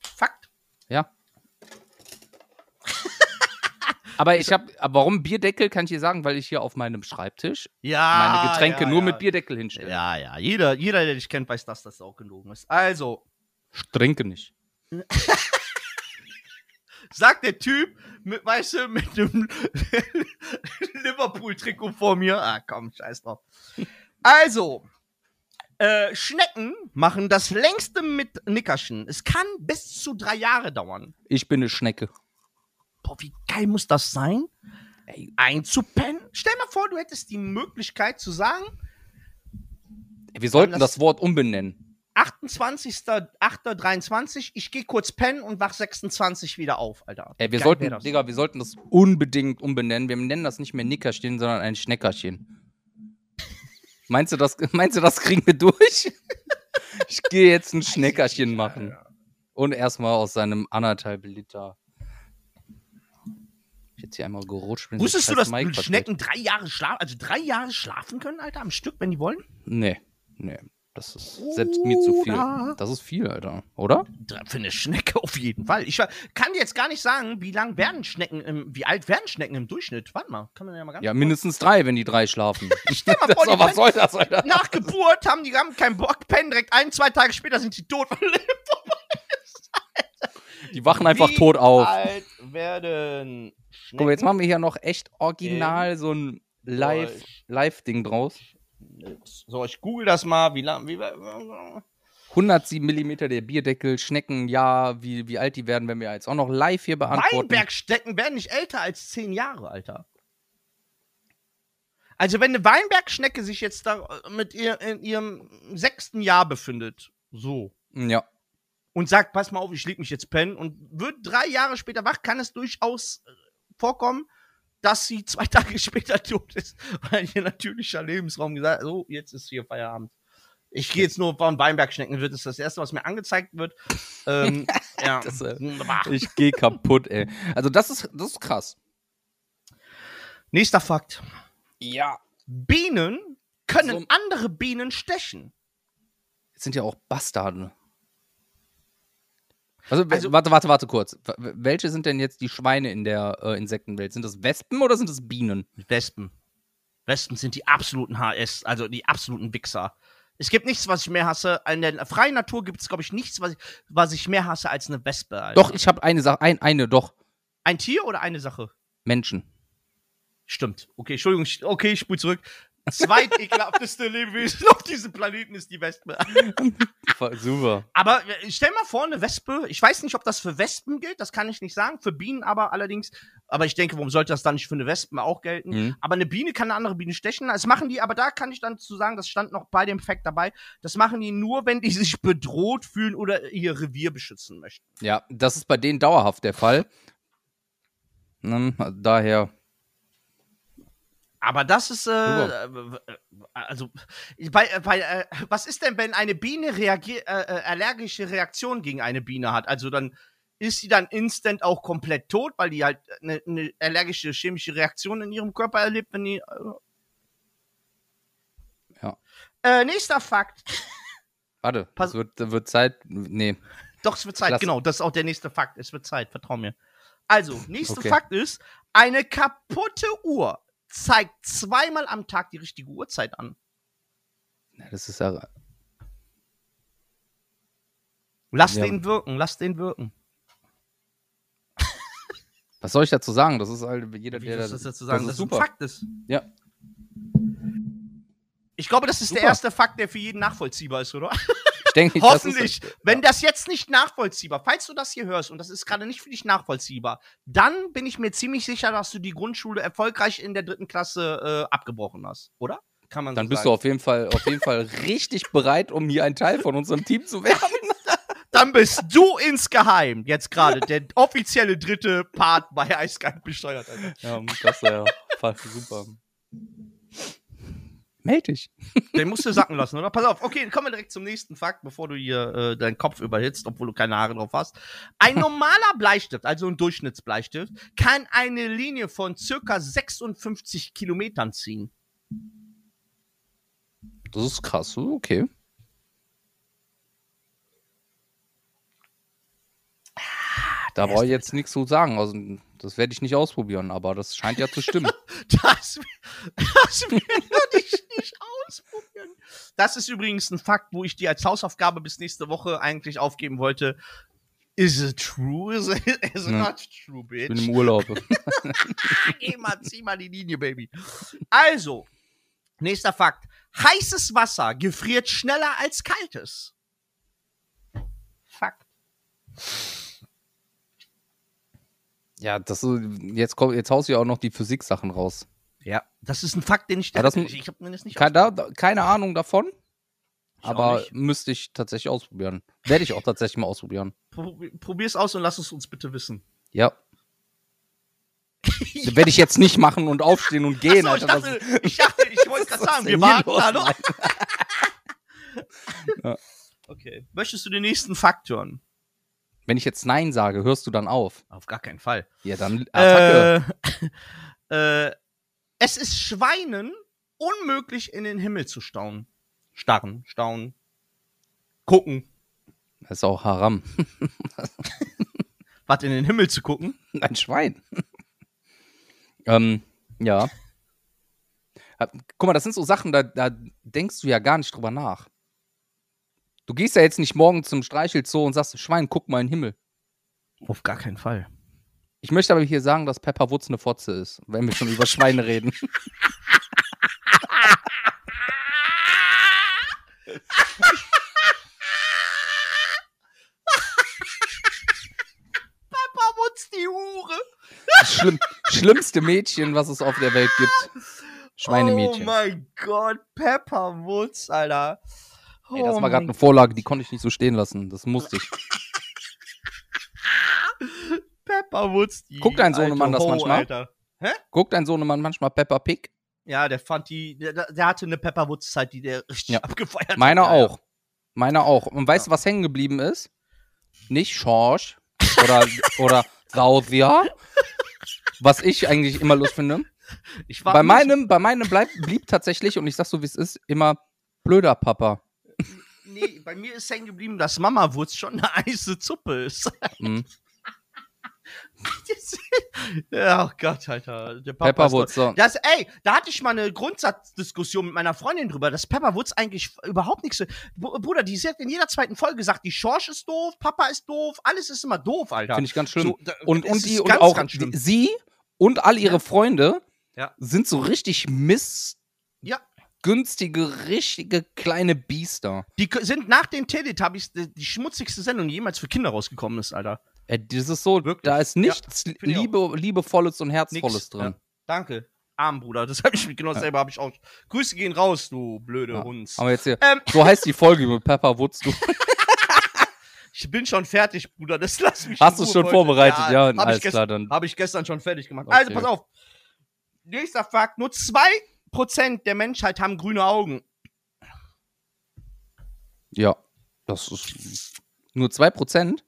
Fakt? Ja. aber ich (laughs) habe, warum Bierdeckel, kann ich dir sagen, weil ich hier auf meinem Schreibtisch Ja. meine Getränke ja, nur ja. mit Bierdeckel hinstelle. Ja, ja. Jeder, jeder, der dich kennt, weiß, dass das auch gelogen ist. Also, Ich trinke nicht. (laughs) sagt der Typ, mit, weißt du, mit dem (laughs) Liverpool-Trikot vor mir. Ah, komm, scheiß drauf. Also, äh, Schnecken machen das längste mit Nickerchen. Es kann bis zu drei Jahre dauern. Ich bin eine Schnecke. Boah, wie geil muss das sein? Ey, Einzupennen? Stell mal vor, du hättest die Möglichkeit zu sagen, wir sollten das- das Wort umbenennen. 28.08.23, ich gehe kurz pennen und wach 26 wieder auf, Alter. Ey, wir Geil sollten, das. Digga, wir sollten das unbedingt umbenennen. Wir nennen das nicht mehr Nickerchen, sondern ein Schneckerchen. meinst du, das, (laughs) meinst du, das kriegen wir durch? ich gehe jetzt ein Schneckerchen machen. Und erstmal aus seinem anderthalb Liter. Ich jetzt hier einmal gerutscht bin. Wusstest du, scheiß dass. Schnecken drei Jahre schlafen, also drei Jahre schlafen können, Alter, am Stück, wenn die wollen? Nee, nee. Das ist selbst mir zu viel. Das ist viel, Alter. Oder? Für eine Schnecke auf jeden Fall. Ich kann dir jetzt gar nicht sagen, wie lang werden Schnecken im, wie alt werden Schnecken im Durchschnitt? Warte mal, kann man ja mal ganz Ja, mindestens drei, wenn die drei schlafen. (laughs) Stell (laughs) mal vor, was soll das, Alter? nach Geburt haben die haben keinen Bock, pennen direkt ein, zwei Tage später sind sie tot. (laughs) Die wachen einfach Wie tot auf. alt werden Schnecken? Guck mal, jetzt machen wir hier noch echt original so ein Live- Live-Ding draus. So, ich google das mal, wie lang, wie, 107 mm der Bierdeckel, Schnecken, ja, wie, wie alt die werden, wenn wir jetzt auch noch live hier beantworten. Weinbergstecken werden nicht älter als zehn Jahre, Alter. Also, wenn eine Weinbergschnecke sich jetzt da äh, mit ihr in ihrem sechsten Jahr befindet, so, Ja. und sagt, pass mal auf, ich leg mich jetzt pennen und wird drei Jahre später wach, kann es durchaus äh, vorkommen, dass sie zwei (laughs) Tage später tot ist, weil ihr natürlicher Lebensraum gesagt hat, so, jetzt ist hier Feierabend. Ich gehe jetzt nur von Weinbergschnecken, wird es das erste, was mir angezeigt wird. Ähm, (laughs) ja. Das, äh. Ich geh kaputt, ey. Also das ist, das ist krass. Nächster Fakt. Ja. Bienen können So- andere Bienen stechen. Jetzt sind ja auch Bastarde. Also, Also- warte, warte, warte kurz. Welche sind denn jetzt die Schweine in der äh, Insektenwelt? Sind das Wespen oder sind das Bienen? Wespen. Wespen sind die absoluten HS, also die absoluten Wichser. Es gibt nichts, was ich mehr hasse. In der freien Natur gibt es, glaube ich, nichts, was ich, was ich mehr hasse als eine Wespe. Alter. Doch, ich habe eine Sache, ein, eine, doch. Ein Tier oder eine Sache? Menschen. Stimmt. Okay, Entschuldigung, ich- okay, ich spule zurück. Zweitekelhafteste Lebewesen (laughs) auf diesem Planeten ist die Wespe. Super. Aber äh, stell mal vor, eine Wespe, ich weiß nicht, ob das für Wespen gilt, das kann ich nicht sagen, für Bienen aber allerdings, aber ich denke, warum sollte das dann nicht für eine Wespen auch gelten? Mhm. Aber eine Biene kann eine andere Biene stechen, das machen die, aber da kann ich dann zu sagen, das stand noch bei dem Fact dabei, das machen die nur, wenn die sich bedroht fühlen oder ihr Revier beschützen möchten. Ja, das ist bei denen dauerhaft der Fall. Ne, daher, Aber das ist, äh, äh, also, bei, äh, bei, äh, was ist denn, wenn eine Biene reagier äh, äh, allergische Reaktion gegen eine Biene hat? Also dann ist sie dann instant auch komplett tot, weil die halt eine, eine allergische chemische Reaktion in ihrem Körper erlebt, wenn die. Ja. Äh, nächster Fakt. warte, Pass- es wird, wird Zeit. Nee. Doch, es wird Zeit. Klasse. Genau, das ist auch der nächste Fakt. Es wird Zeit, vertrau mir. Also, nächster Okay. Fakt ist, eine kaputte Uhr zeigt zweimal am Tag die richtige Uhrzeit an. Ja, Das ist ja. Lass Ja. den wirken, lass den wirken. (laughs) Was soll ich dazu sagen? Das ist halt jeder, Wie der. das dazu sagen, das dass ist ein super. Fakt ist? Ja. Ich glaube, das ist der Super. erste Fakt, der für jeden nachvollziehbar ist, oder? (laughs) Ich denke das Hoffentlich. Ist, Wenn das jetzt nicht nachvollziehbar, falls du das hier hörst und das ist gerade nicht für dich nachvollziehbar, dann bin ich mir ziemlich sicher, dass du die Grundschule erfolgreich in der dritten Klasse äh, abgebrochen hast, oder? Kann man dann so bist du sagen. auf jeden Fall, auf jeden Fall (laughs) richtig bereit, um hier ein Teil von unserem Team zu werden. (laughs) Dann bist du insgeheim jetzt gerade der offizielle dritte Part bei Eiskalt besteuert. Alter. Ja, das wäre fast super. Meld dich. (laughs) Den musst du sacken lassen, oder? Pass auf, okay, kommen wir direkt zum nächsten Fakt, bevor du hier äh, deinen Kopf überhitzt, obwohl du keine Haare drauf hast. Ein (laughs) normaler Bleistift, also ein Durchschnittsbleistift, kann eine Linie von circa 56 Kilometern ziehen. Das ist krass, okay. Da brauche ich jetzt nichts zu sagen. Also, das werde ich nicht ausprobieren, aber das scheint ja zu stimmen. (laughs) Das, das werde ich nicht ausprobieren. Das ist übrigens ein Fakt, wo ich dir als Hausaufgabe bis nächste Woche eigentlich aufgeben wollte. Is it true? Is it, is it Ja. not true, Ich bin bitch? im Urlaub. (laughs) (laughs) Geh mal, zieh mal die Linie, Baby. Also, nächster Fakt. Heißes Wasser gefriert schneller als kaltes. Fakt. Ja, das ist, jetzt, kommt, jetzt haust du ja auch noch die Physik-Sachen raus. Ja, das ist ein Fakt, den ich. Ja, das- ich habe mir das nicht. Keine, da, keine Ahnung davon, Ich aber müsste ich tatsächlich ausprobieren. Werde ich auch tatsächlich mal ausprobieren. Probi- Probier's aus und lass es uns bitte wissen. (laughs) Ja. Werde ich jetzt nicht machen und aufstehen und gehen. Ich Alter, dachte, das- ich dachte, ich wollte (laughs) gerade sagen, wir warten da noch. (laughs) Ja. Okay. Möchtest du den nächsten Fakt hören? Wenn ich jetzt Nein sage, hörst du dann auf. Auf gar keinen Fall. Ja, dann Attacke. Äh, (laughs) äh, es ist Schweinen unmöglich, in den Himmel zu staunen. Starren, staunen, gucken. Das ist auch Haram. (laughs) Was in den Himmel zu gucken? Ein Schwein. (laughs) ähm, ja. Hab- Guck mal, das sind so Sachen, da, da denkst du ja gar nicht drüber nach. Du gehst ja jetzt nicht morgen zum Streichelzoo und sagst, Schwein, guck mal in den Himmel. Auf gar keinen Fall. Ich möchte aber hier sagen, dass Pepper Woods eine Fotze ist, wenn wir schon über (laughs) Schweine reden. Pepperwoods, die Hure. Das schlimm, schlimmste Mädchen, was es auf der Welt gibt. Schweinemädchen. Oh mein Gott, Pepperwoods, Alter. Ey, das Oh war gerade eine Vorlage, die konnte ich nicht so stehen lassen. Das musste ich. (laughs) Pepperwoods, Guckt dein Sohnemann das manchmal? Alter. Guckt dein Sohnemann manchmal Peppa Pig? Ja, der fand die, der, der hatte eine Pepperwoods-Zeit, die der richtig Ja. abgefeiert Meiner hat. Ja, ja. auch. Meiner auch. Und weißt du, was hängen geblieben ist? Nicht Schorsch oder, (laughs) oder Sausia. Was ich eigentlich immer lustig finde. Ich war Bei meinem, bei meinem bleib, blieb tatsächlich, und ich sag so, wie es ist, immer blöder Papa. Nee, bei mir ist hängen geblieben, dass Mama Wurz schon eine heiße Zuppe ist. Mhm. (laughs) ja, oh Gott, Alter. Der Papa Pepperwoods, so. Das, ey, da hatte ich mal eine Grundsatzdiskussion mit meiner Freundin drüber, dass Pepperwoods eigentlich überhaupt nichts. Br- Bruder, die hat in jeder zweiten Folge gesagt, die Schorsch ist doof, Papa ist doof, alles ist immer doof, Alter. Finde ich ganz schlimm. So, da- und, und die, und ganz, auch ganz schlimm. die, sie und all ihre Ja. Freunde Ja. sind so richtig miss, Ja. Günstige, richtige kleine Biester. Die sind nach den Teletubbies die, die schmutzigste Sendung, die jemals für Kinder rausgekommen ist, Alter. Äh, das ist so, Wirklich? da ist Ja, nichts auch. Liebe, Liebevolles und Herzvolles Nix. drin. Ja. Danke. Arm, Bruder. Das habe ich mir genau selber habe ich auch. Grüße gehen raus, du blöde Ja. Hund. Aber jetzt hier, Ähm. so heißt die Folge mit Pepper Woods. Du (laughs) Ich bin schon fertig, Bruder. Das lass mich hast du schon heute. vorbereitet? Ja, hab alles ich gestern, klar, dann. Habe ich gestern schon fertig gemacht. Okay. Also, pass auf. Nächster Fakt. Nur 2% der Menschheit haben grüne Augen. Ja, das ist nur 2%.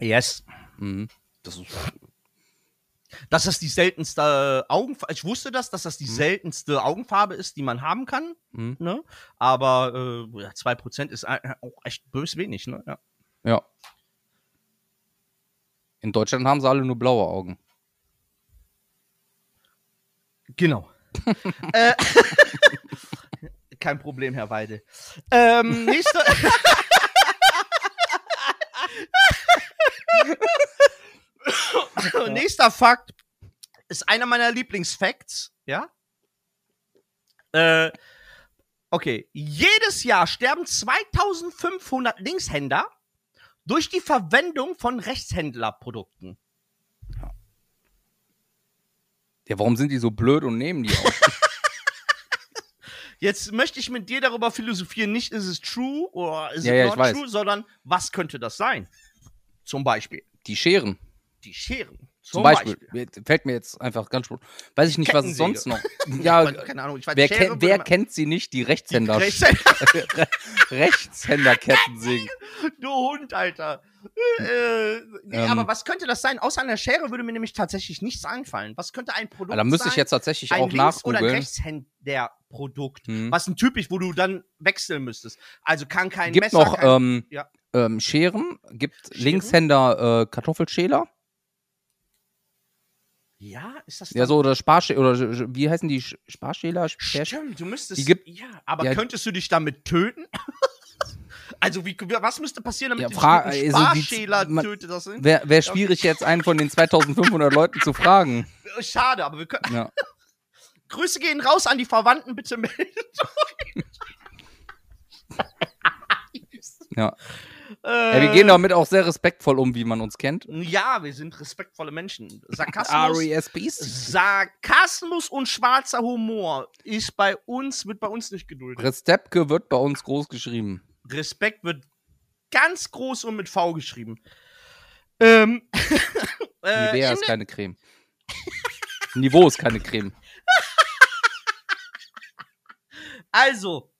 Yes. Mhm. Das ist, Dass das die seltenste Augenfarbe, ich wusste das, dass das die seltenste Augenfarbe ist, die man haben kann, mhm. ne? Aber äh, ja, 2% ist auch echt bös wenig, ne? Ja. Ja. In Deutschland haben sie alle nur blaue Augen. Genau. (laughs) äh, (laughs) kein Problem, Herr Weide. Ähm, nächster. (laughs) nächster Fakt ist einer meiner Lieblingsfacts, ja? Äh, okay. Jedes Jahr sterben 2500 Linkshänder durch die Verwendung von Rechtshändlerprodukten. Ja, warum sind die so blöd und nehmen die auch? (laughs) Jetzt möchte ich mit dir darüber philosophieren, nicht ist es true oder ist Ja, es ja, not weiß. true, sondern was könnte das sein? Zum Beispiel Die Scheren. die Scheren. Zum Beispiel. Fällt mir jetzt einfach ganz spontan. Weiß ich nicht, was es sonst noch. (laughs) Ja, weiß, keine Ahnung, ich weiß, wer, Schere wer kennt sie nicht? Die Rechtshänder. Rechtshänder- (laughs) Rechtshänderkettensägen. (laughs) Du Hund, Alter. Äh, nee, Ähm. aber was könnte das sein? Außer einer Schere würde mir nämlich tatsächlich nichts einfallen. Was könnte ein Produkt Ah, Da müsste sein? ich jetzt tatsächlich ein auch Links- oder. Rechtshänderprodukt. Hm. Was ein typisch, wo du dann wechseln müsstest. Also kann kein Gibt Messer, noch kein, ähm, ja. ähm, Scheren, gibt Scheren? Linkshänder äh, Kartoffelschäler. Ja, ist das Ja, so oder Sparschäler, oder wie heißen die? Sch- Sparschäler? Stimmt, du müsstest. Die gibt- ja, aber Ja. könntest du dich damit töten? (laughs) also, wie, was müsste passieren, damit Ja, du fra- mit also die- Sparschäler man- tötet? Das? Wäre wär schwierig, jetzt einen von den 2500 Leuten zu fragen. (laughs) Schade, aber wir können. Ja. (laughs) Grüße gehen raus an die Verwandten, bitte melden. Ja. Äh, ja, wir gehen damit auch sehr respektvoll um, wie man uns kennt. Ja, wir sind respektvolle Menschen. Sarkasmus, R.E.S.P.s. Sarkasmus und schwarzer Humor ist bei uns, wird bei uns nicht geduldet. Restepke wird bei uns groß geschrieben. Respekt wird ganz groß und mit V geschrieben. Ähm, (laughs) äh, Nivea ist keine Creme. Niveau ist keine Creme. (laughs) Also,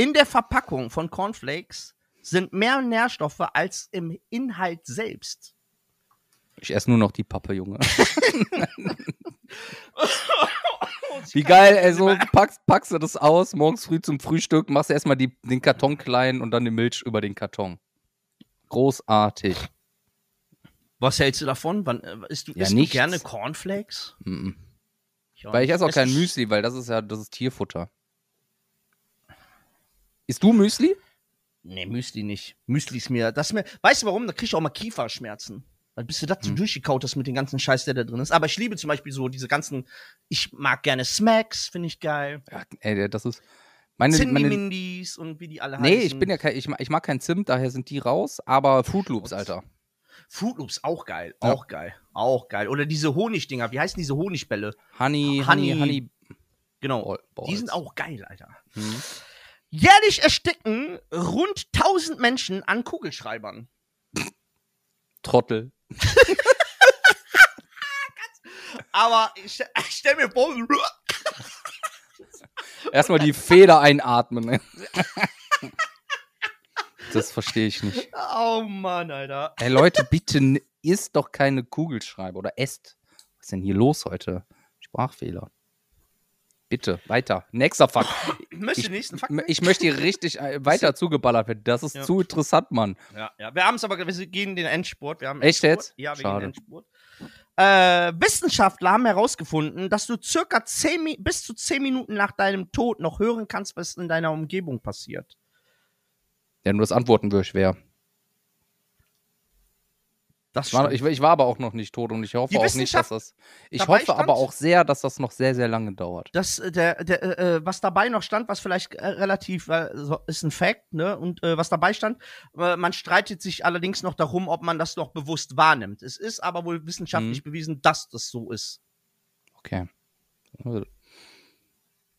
in der Verpackung von Cornflakes sind mehr Nährstoffe als im Inhalt selbst. Ich esse nur noch die Pappe, Junge. (laughs) (laughs) Wie geil, ey, so packst, packst du das aus, morgens früh zum Frühstück, machst erstmal die, den Karton klein und dann die Milch über den Karton. Großartig. Was hältst du davon? Wann, äh, isst du, Ja, isst du gerne Cornflakes? Mhm. Ja, Weil ich esse auch es kein Müsli, weil das ist ja, das ist Tierfutter. Isst du Müsli? Nee, Müsli nicht. Müsli ist mir, das ist mir, weißt du warum? Da krieg ich auch mal Kieferschmerzen. Weil bis du so Hm. durchgekaut hast mit dem ganzen Scheiß, der da drin ist. Aber ich liebe zum Beispiel so diese ganzen, ich mag gerne Smacks, finde ich geil. Ja, ey, das ist. Meine, Cindy meine, und wie die alle nee, heißen. ich bin ja kein, ich, mag- ich mag kein Zimt, daher sind die raus, aber Fruit Loops, Alter. Fruit Loops, auch geil. Ja. Auch geil. Auch geil. Oder diese Honigdinger, wie heißen diese Honigbälle? Honey, Honey- Honey, Honey. Genau. Ball-. Die sind auch geil, Alter. Hm. Jährlich ersticken rund 1000 Menschen an Kugelschreibern. Trottel. (laughs) Aber ich, ich stell mir vor, (laughs) Erstmal die Feder einatmen. (laughs) Das verstehe ich nicht. oh Mann, Alter. Ey, Leute, bitte isst doch keine Kugelschreiber oder esst. Was ist denn hier los heute? Sprachfehler. Bitte, weiter. Nächster Fakt. Möchtest du Ich, nächsten Fakt? ich möchte hier richtig äh, (laughs) weiter zugeballert werden. Das ist Ja. zu interessant, Mann. Ja, ja. Wir haben es aber, wir gehen den Endspurt. Wir haben Echt Endspurt. jetzt? Ja, wir Schade. gehen den Endspurt. Äh, Wissenschaftler haben herausgefunden, dass du circa 10, Mi- bis zu 10 Minuten nach deinem Tod noch hören kannst, was in deiner Umgebung passiert. Ja, nur das Antworten wäre schwer. Das Ich war, ich, ich war aber auch noch nicht tot und ich hoffe auch nicht, dass das. Ich hoffe aber stand? auch sehr, dass das noch sehr, sehr lange dauert. das, äh, der, der, äh, äh, was dabei noch stand, was vielleicht äh, relativ, äh, ist ein Fact, ne? Und äh, was dabei stand, man streitet sich allerdings noch darum, ob man das noch bewusst wahrnimmt. Es ist aber wohl wissenschaftlich bewiesen, dass das so ist. Okay. Also-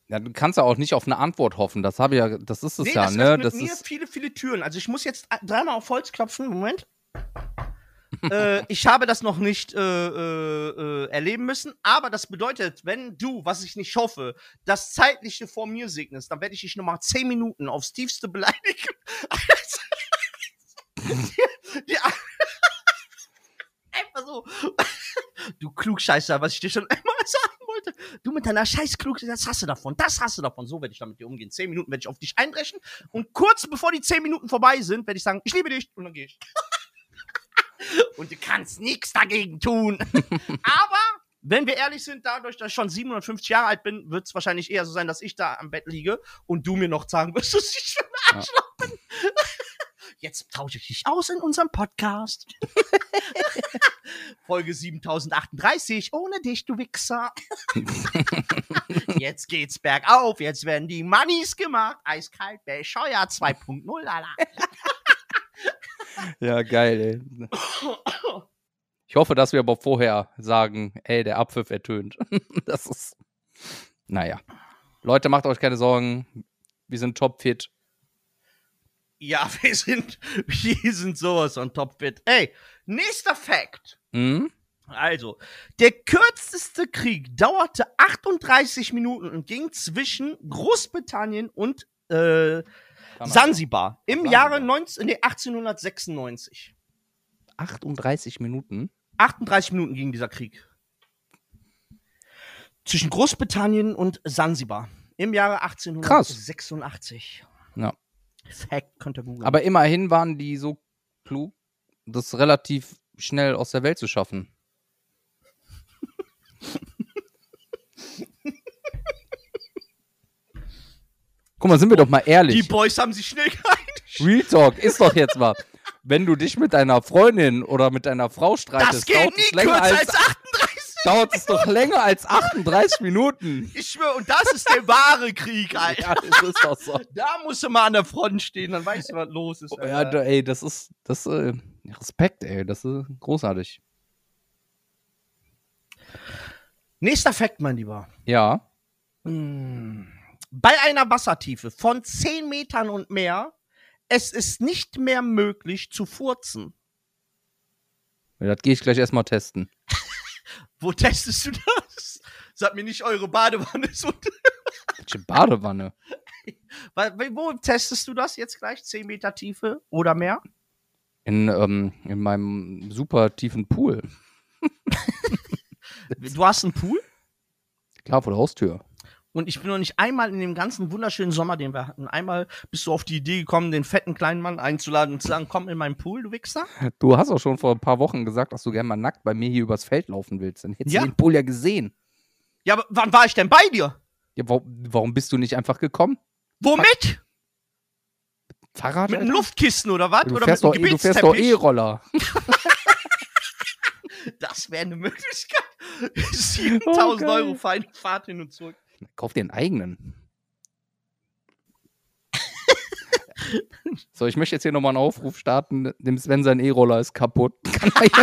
Ja, du kannst ja auch nicht auf eine Antwort hoffen. Das habe ja, das ist es Nee, ja, das ne? öffnet Das mir ist. viele, viele Türen. Also ich muss jetzt dreimal auf Holz klopfen. Moment. (laughs) äh, ich habe das noch nicht äh, äh, äh, erleben müssen, aber das bedeutet, wenn du, was ich nicht hoffe, das Zeitliche vor mir segnest, dann werde ich dich nochmal zehn Minuten aufs Tiefste beleidigen. (laughs) die, die, einfach so. Du Klugscheißer, was ich dir schon einmal (laughs) sagen wollte. Du mit deiner scheiß Klugscheißer, das hast du davon, das hast du davon. So werde ich damit dir umgehen. Zehn Minuten werde ich auf dich einbrechen und kurz bevor die zehn Minuten vorbei sind, werde ich sagen, ich liebe dich und dann gehe ich. Und du kannst nichts dagegen tun. (laughs) Aber wenn wir ehrlich sind, dadurch, dass ich schon 750 Jahre alt bin, wird es wahrscheinlich eher so sein, dass ich da am Bett liege und du mir noch sagen wirst, (laughs) dass ich für ein Arschloch bin. (laughs) Jetzt tausche ich dich aus in unserem Podcast. Folge 7038. Ohne dich, du Wichser. jetzt geht's bergauf. Jetzt werden die Moneys gemacht. Eiskalt, bescheuert 2.0. Lala. Ja, geil, ey. Ich hoffe, dass wir aber vorher sagen, ey, der Abpfiff ertönt. (laughs) Das ist. Naja. Leute, macht euch keine Sorgen. Wir sind topfit. Ja, (laughs) wir sind, wir sind sowas on top fit. Ey, nächster Fact. Hm? Also, der kürzeste Krieg dauerte 38 Minuten und ging zwischen Großbritannien und äh, Sansibar im Sansibar. Jahre 19, nee, 1896. 38 Minuten. 38 Minuten ging dieser Krieg. Zwischen Großbritannien und Sansibar im Jahre 1886. Ja. Fact könnt ihr googeln. Aber immerhin waren die so klug, das relativ schnell aus der Welt zu schaffen. (laughs) Guck mal, sind wir doch mal die ehrlich. Boys haben sich schnell geeinigt. Real Talk ist doch jetzt mal. Wenn du dich mit deiner Freundin oder mit deiner Frau streitest, Das geht dauert nie es länger kürzer als, als 38. dauert es doch länger als 38 Minuten. Ich schwöre, und das ist der wahre Krieg, Alter. Ja, das ist doch so. Da musst du mal an der Front stehen, dann weißt du, was los ist. Ja, Alter. da, ey, das ist, das, äh, Respekt, ey, das ist großartig. Nächster Fakt, mein Lieber. Ja, Bei einer Wassertiefe von 10 Metern und mehr, es ist nicht mehr möglich zu furzen. das gehe ich gleich erstmal testen. (laughs) Wo testest du das? Sag mir nicht, eure Badewanne (laughs) ist unter. Welche Badewanne? (laughs) Wo testest du das jetzt gleich? 10 Meter Tiefe oder mehr? In, ähm, in meinem super tiefen Pool. Du hast einen Pool? Klar, vor der Haustür. Und ich bin noch nicht einmal in dem ganzen wunderschönen Sommer, den wir hatten, einmal bist du auf die Idee gekommen, den fetten kleinen Mann einzuladen und zu sagen, komm in meinen Pool, du Wichser. Du hast auch schon vor ein paar Wochen gesagt, dass du gerne mal nackt bei mir hier übers Feld laufen willst. Dann hättest Ja. du den Pool ja gesehen. Ja, aber wann war ich denn bei dir? Ja, warum, warum bist du nicht einfach gekommen? Womit? Fahrrad? Mit einem? Luftkissen oder was? Du Oder fährst, mit doch, einem du fährst doch? E-Roller. (laughs) Das wäre eine Möglichkeit. (laughs) 7000 geil. Euro Fahrt hin und zurück. Kauf dir einen eigenen. (laughs) so, ich möchte jetzt hier nochmal einen Aufruf starten. Dem Sven sein E-Roller ist kaputt. (laughs) Kann da,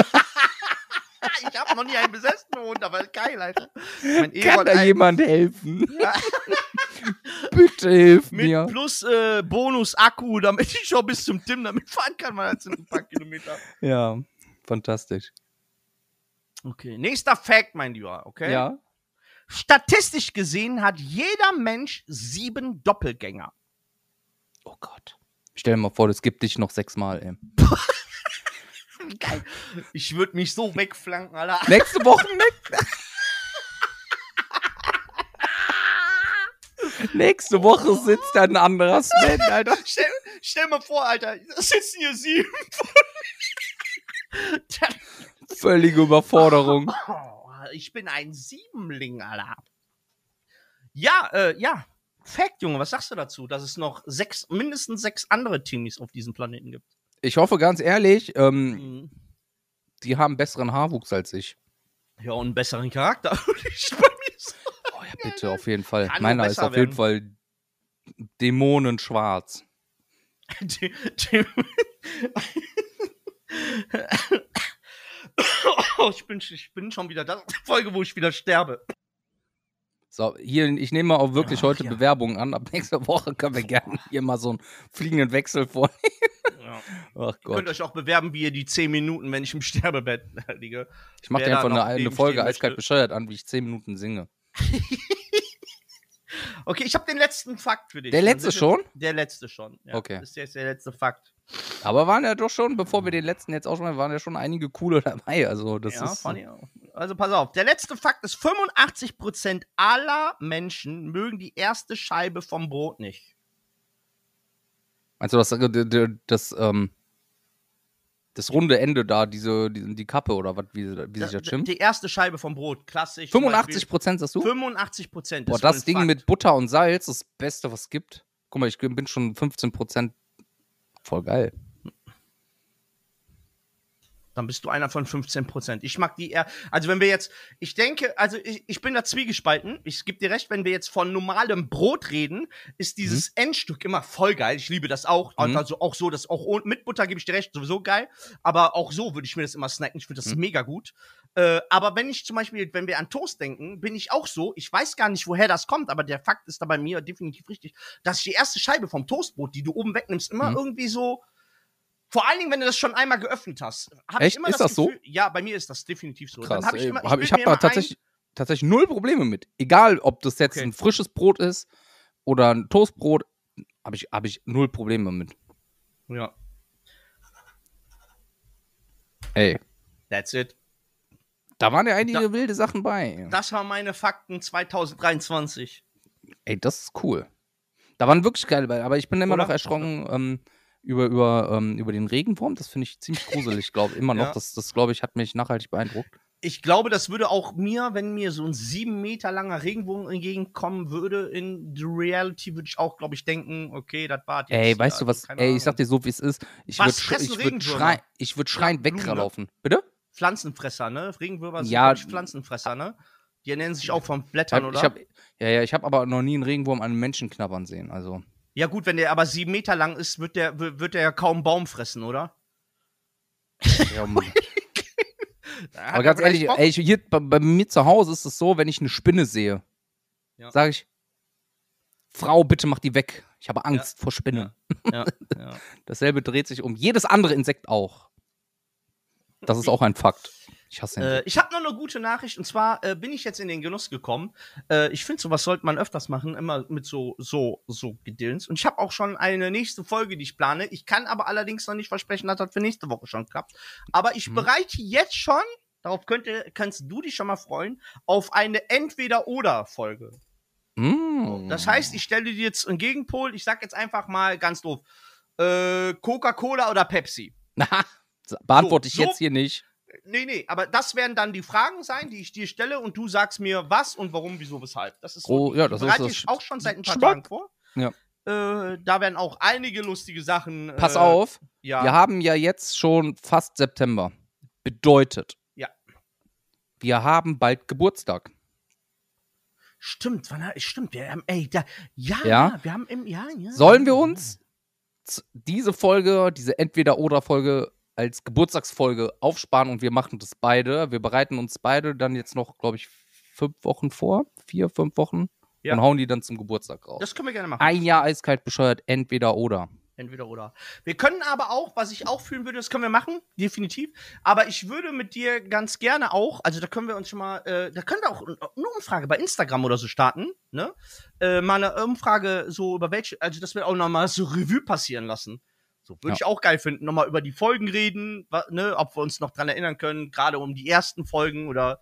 Ich habe noch nie einen besessenen Hund, aber geil, Alter. Mein kann E-Roller da jemand helfen? (laughs) Bitte hilf mit mir. plus äh, Bonus-Akku, damit ich schon bis zum Tim damit fahren kann, das sind ein paar Kilometer. Ja, fantastisch. Okay, nächster Fact, mein Lieber, okay? Ja. Statistisch gesehen hat jeder Mensch sieben Doppelgänger. Oh Gott. Stell dir mal vor, das gibt dich noch sechsmal, ey. (laughs) Geil. Ich würde mich so wegflanken, Alter. Nächste Woche nicht. Nächste Woche sitzt da ein anderer Sven, Alter. Stell, stell mal vor, Alter, da sitzen hier sieben. Völlige Überforderung. (laughs) Ich bin ein Siebenling, Alter. Ja, äh, ja. Fact, Junge, was sagst du dazu, dass es noch sechs, mindestens sechs andere Teams auf diesem Planeten gibt? Ich hoffe ganz ehrlich, ähm, Mhm. die haben besseren Haarwuchs als ich. Ja, und einen besseren Charakter. (laughs) würde ich bei mir sagen. Oh ja, bitte, auf jeden Fall. Kann Meiner ist auf jeden Fall dämonenschwarz. (laughs) (laughs) (coughs) Oh, ich, bin, ich bin schon wieder das (coughs) Folge, wo ich wieder sterbe. So, hier, ich nehme mal auch wirklich Ach, heute ja. Bewerbungen an. Ab nächster Woche können wir gerne hier mal so einen fliegenden Wechsel vornehmen. Ja. (laughs) Ach Ihr könnt Gott. euch auch bewerben, wie ihr die 10 Minuten, wenn ich im Sterbebett (laughs) liege. Ich mache dir einfach eine, eine Folge eiskalt bescheuert an, wie ich 10 Minuten singe. (laughs) Okay, ich habe den letzten Fakt für dich. Der letzte schon? Der letzte schon. Ja, Okay. Das ist jetzt der letzte Fakt. Aber waren ja doch schon, bevor wir den letzten jetzt ausschmeißen, waren ja schon einige coole (laughs) dabei. Also, das ja, ist. fand ich auch. Also pass auf, der letzte Fakt ist, 85% aller Menschen mögen die erste Scheibe vom Brot nicht. Meinst du das, äh, d- d- das, ähm, das runde Ende da, diese, die, die Kappe oder was, wie, wie sich das stimmt? Die erste Scheibe vom Brot, klassisch. zum 85 Prozent sagst du? Beispiel 85 Prozent. Boah, das Ding mit Butter und Salz, das Beste, was es gibt. Guck mal, ich bin schon 15 Prozent. Voll geil. Dann bist du einer von 15 Prozent. Ich mag die eher. Also, wenn wir jetzt. Ich denke, also, ich, ich bin da zwiegespalten. Ich gebe dir recht, wenn wir jetzt von normalem Brot reden, ist dieses Endstück immer voll geil. Ich liebe das auch. Mhm. Also, auch so, das auch mit Butter gebe ich dir recht, sowieso geil. Aber auch so würde ich mir das immer snacken. Ich finde das Mhm. mega gut. Äh, aber wenn ich zum Beispiel, wenn wir an Toast denken, bin ich auch so. Ich weiß gar nicht, woher das kommt, aber der Fakt ist da bei mir definitiv richtig, dass ich die erste Scheibe vom Toastbrot, die du oben wegnimmst, immer Mhm. irgendwie so. Vor allen Dingen, wenn du das schon einmal geöffnet hast. Hab Echt? Ich immer Ist das so? Ja, bei mir ist das definitiv so. Krass. Dann hab ich hab, habe mir da tatsächlich, tatsächlich null Probleme mit. Egal, ob das jetzt Okay. ein frisches Brot ist oder ein Toastbrot, habe ich, hab ich null Probleme mit. Ja, Ey, that's it. Da waren ja einige Da- wilde Sachen bei. Das waren meine Fakten 2023. Ey, das ist cool. Da waren wirklich geile bei, aber ich bin immer Oder? noch erschrocken ähm, über, über, ähm, über den Regenwurm. Das finde ich ziemlich gruselig, glaube immer (laughs) noch. Ja. Das, das glaube ich, hat mich nachhaltig beeindruckt. Ich glaube, das würde auch mir, wenn mir so ein sieben Meter langer Regenbogen entgegenkommen würde, in the Reality würde ich auch, glaube ich, denken, okay, das war jetzt Ey, weißt du was? Ey, Ahnung. ich sag dir so, wie es ist. Ich Was würde ich würd schreien, ich würd schreiend Blumen, ne? weglaufen. Bitte? Pflanzenfresser, ne? Regenwürmer sind Ja. ja. Pflanzenfresser, ne? Die ernähren sich auch von Blättern, Hab, oder? ich hab, ja, ja, ich habe aber noch nie einen Regenwurm an Menschen knabbern sehen. Also. ja, gut, wenn der aber sieben Meter lang ist, wird der, wird der ja kaum Baum fressen, oder? (laughs) Ja, (laughs) Mann. Aber er ganz ehrlich, ey, ich, hier bei, bei mir zu Hause ist es so, wenn ich eine Spinne sehe, Ja. sage ich, Frau, bitte mach die weg. Ich habe Angst vor Spinnen. Ja, ja. (laughs) Dasselbe dreht sich um jedes andere Insekt auch. Das ist auch ein Fakt. Ich hasse Äh, Insekten. ich habe noch eine gute Nachricht und zwar äh, bin ich jetzt in den Genuss gekommen. Äh, ich finde, sowas sollte man öfters machen, immer mit so so so Gedöns. Und ich habe auch schon eine nächste Folge, die ich plane. Ich kann aber allerdings noch nicht versprechen, dass das für nächste Woche schon klappt. Aber ich Mhm. bereite jetzt schon, darauf könnte, kannst du dich schon mal freuen, auf eine Entweder-Oder-Folge. Mm. Das heißt, ich stelle dir jetzt einen Gegenpol. Ich sag jetzt einfach mal ganz doof: äh, Coca-Cola oder Pepsi. (laughs) Beantworte ich so- jetzt hier nicht. Nee, nee, aber das werden dann die Fragen sein, die ich dir stelle und du sagst mir was und warum, wieso, weshalb. Das ist so, Oh, ja, das ist bereite das ich auch schon seit ein paar Schmack. Tagen vor. Ja. Äh, da werden auch einige lustige Sachen. Pass äh, auf, Ja. wir haben ja jetzt schon fast September. Bedeutet, Ja. wir haben bald Geburtstag. Stimmt, wann, stimmt, wir haben, ey, da, ja, Ja? wir haben im, ja, ja. Sollen wir uns diese Folge, diese Entweder-Oder-Folge als Geburtstagsfolge aufsparen und wir machen das beide. Wir bereiten uns beide dann jetzt noch, glaube ich, fünf Wochen vor. Vier, fünf Wochen. Ja. Und hauen die dann zum Geburtstag raus. Das können wir gerne machen. Ein Jahr eiskalt bescheuert, entweder oder. Entweder oder. Wir können aber auch, was ich auch fühlen würde, das können wir machen, definitiv. Aber ich würde mit dir ganz gerne auch, also da können wir uns schon mal, äh, da können wir auch eine Umfrage bei Instagram oder so starten, ne? Äh, mal eine Umfrage so über welche, also dass wir auch nochmal so Revue passieren lassen. So würde Ja. ich auch geil finden, nochmal über die Folgen reden, ne, ob wir uns noch dran erinnern können, gerade um die ersten Folgen oder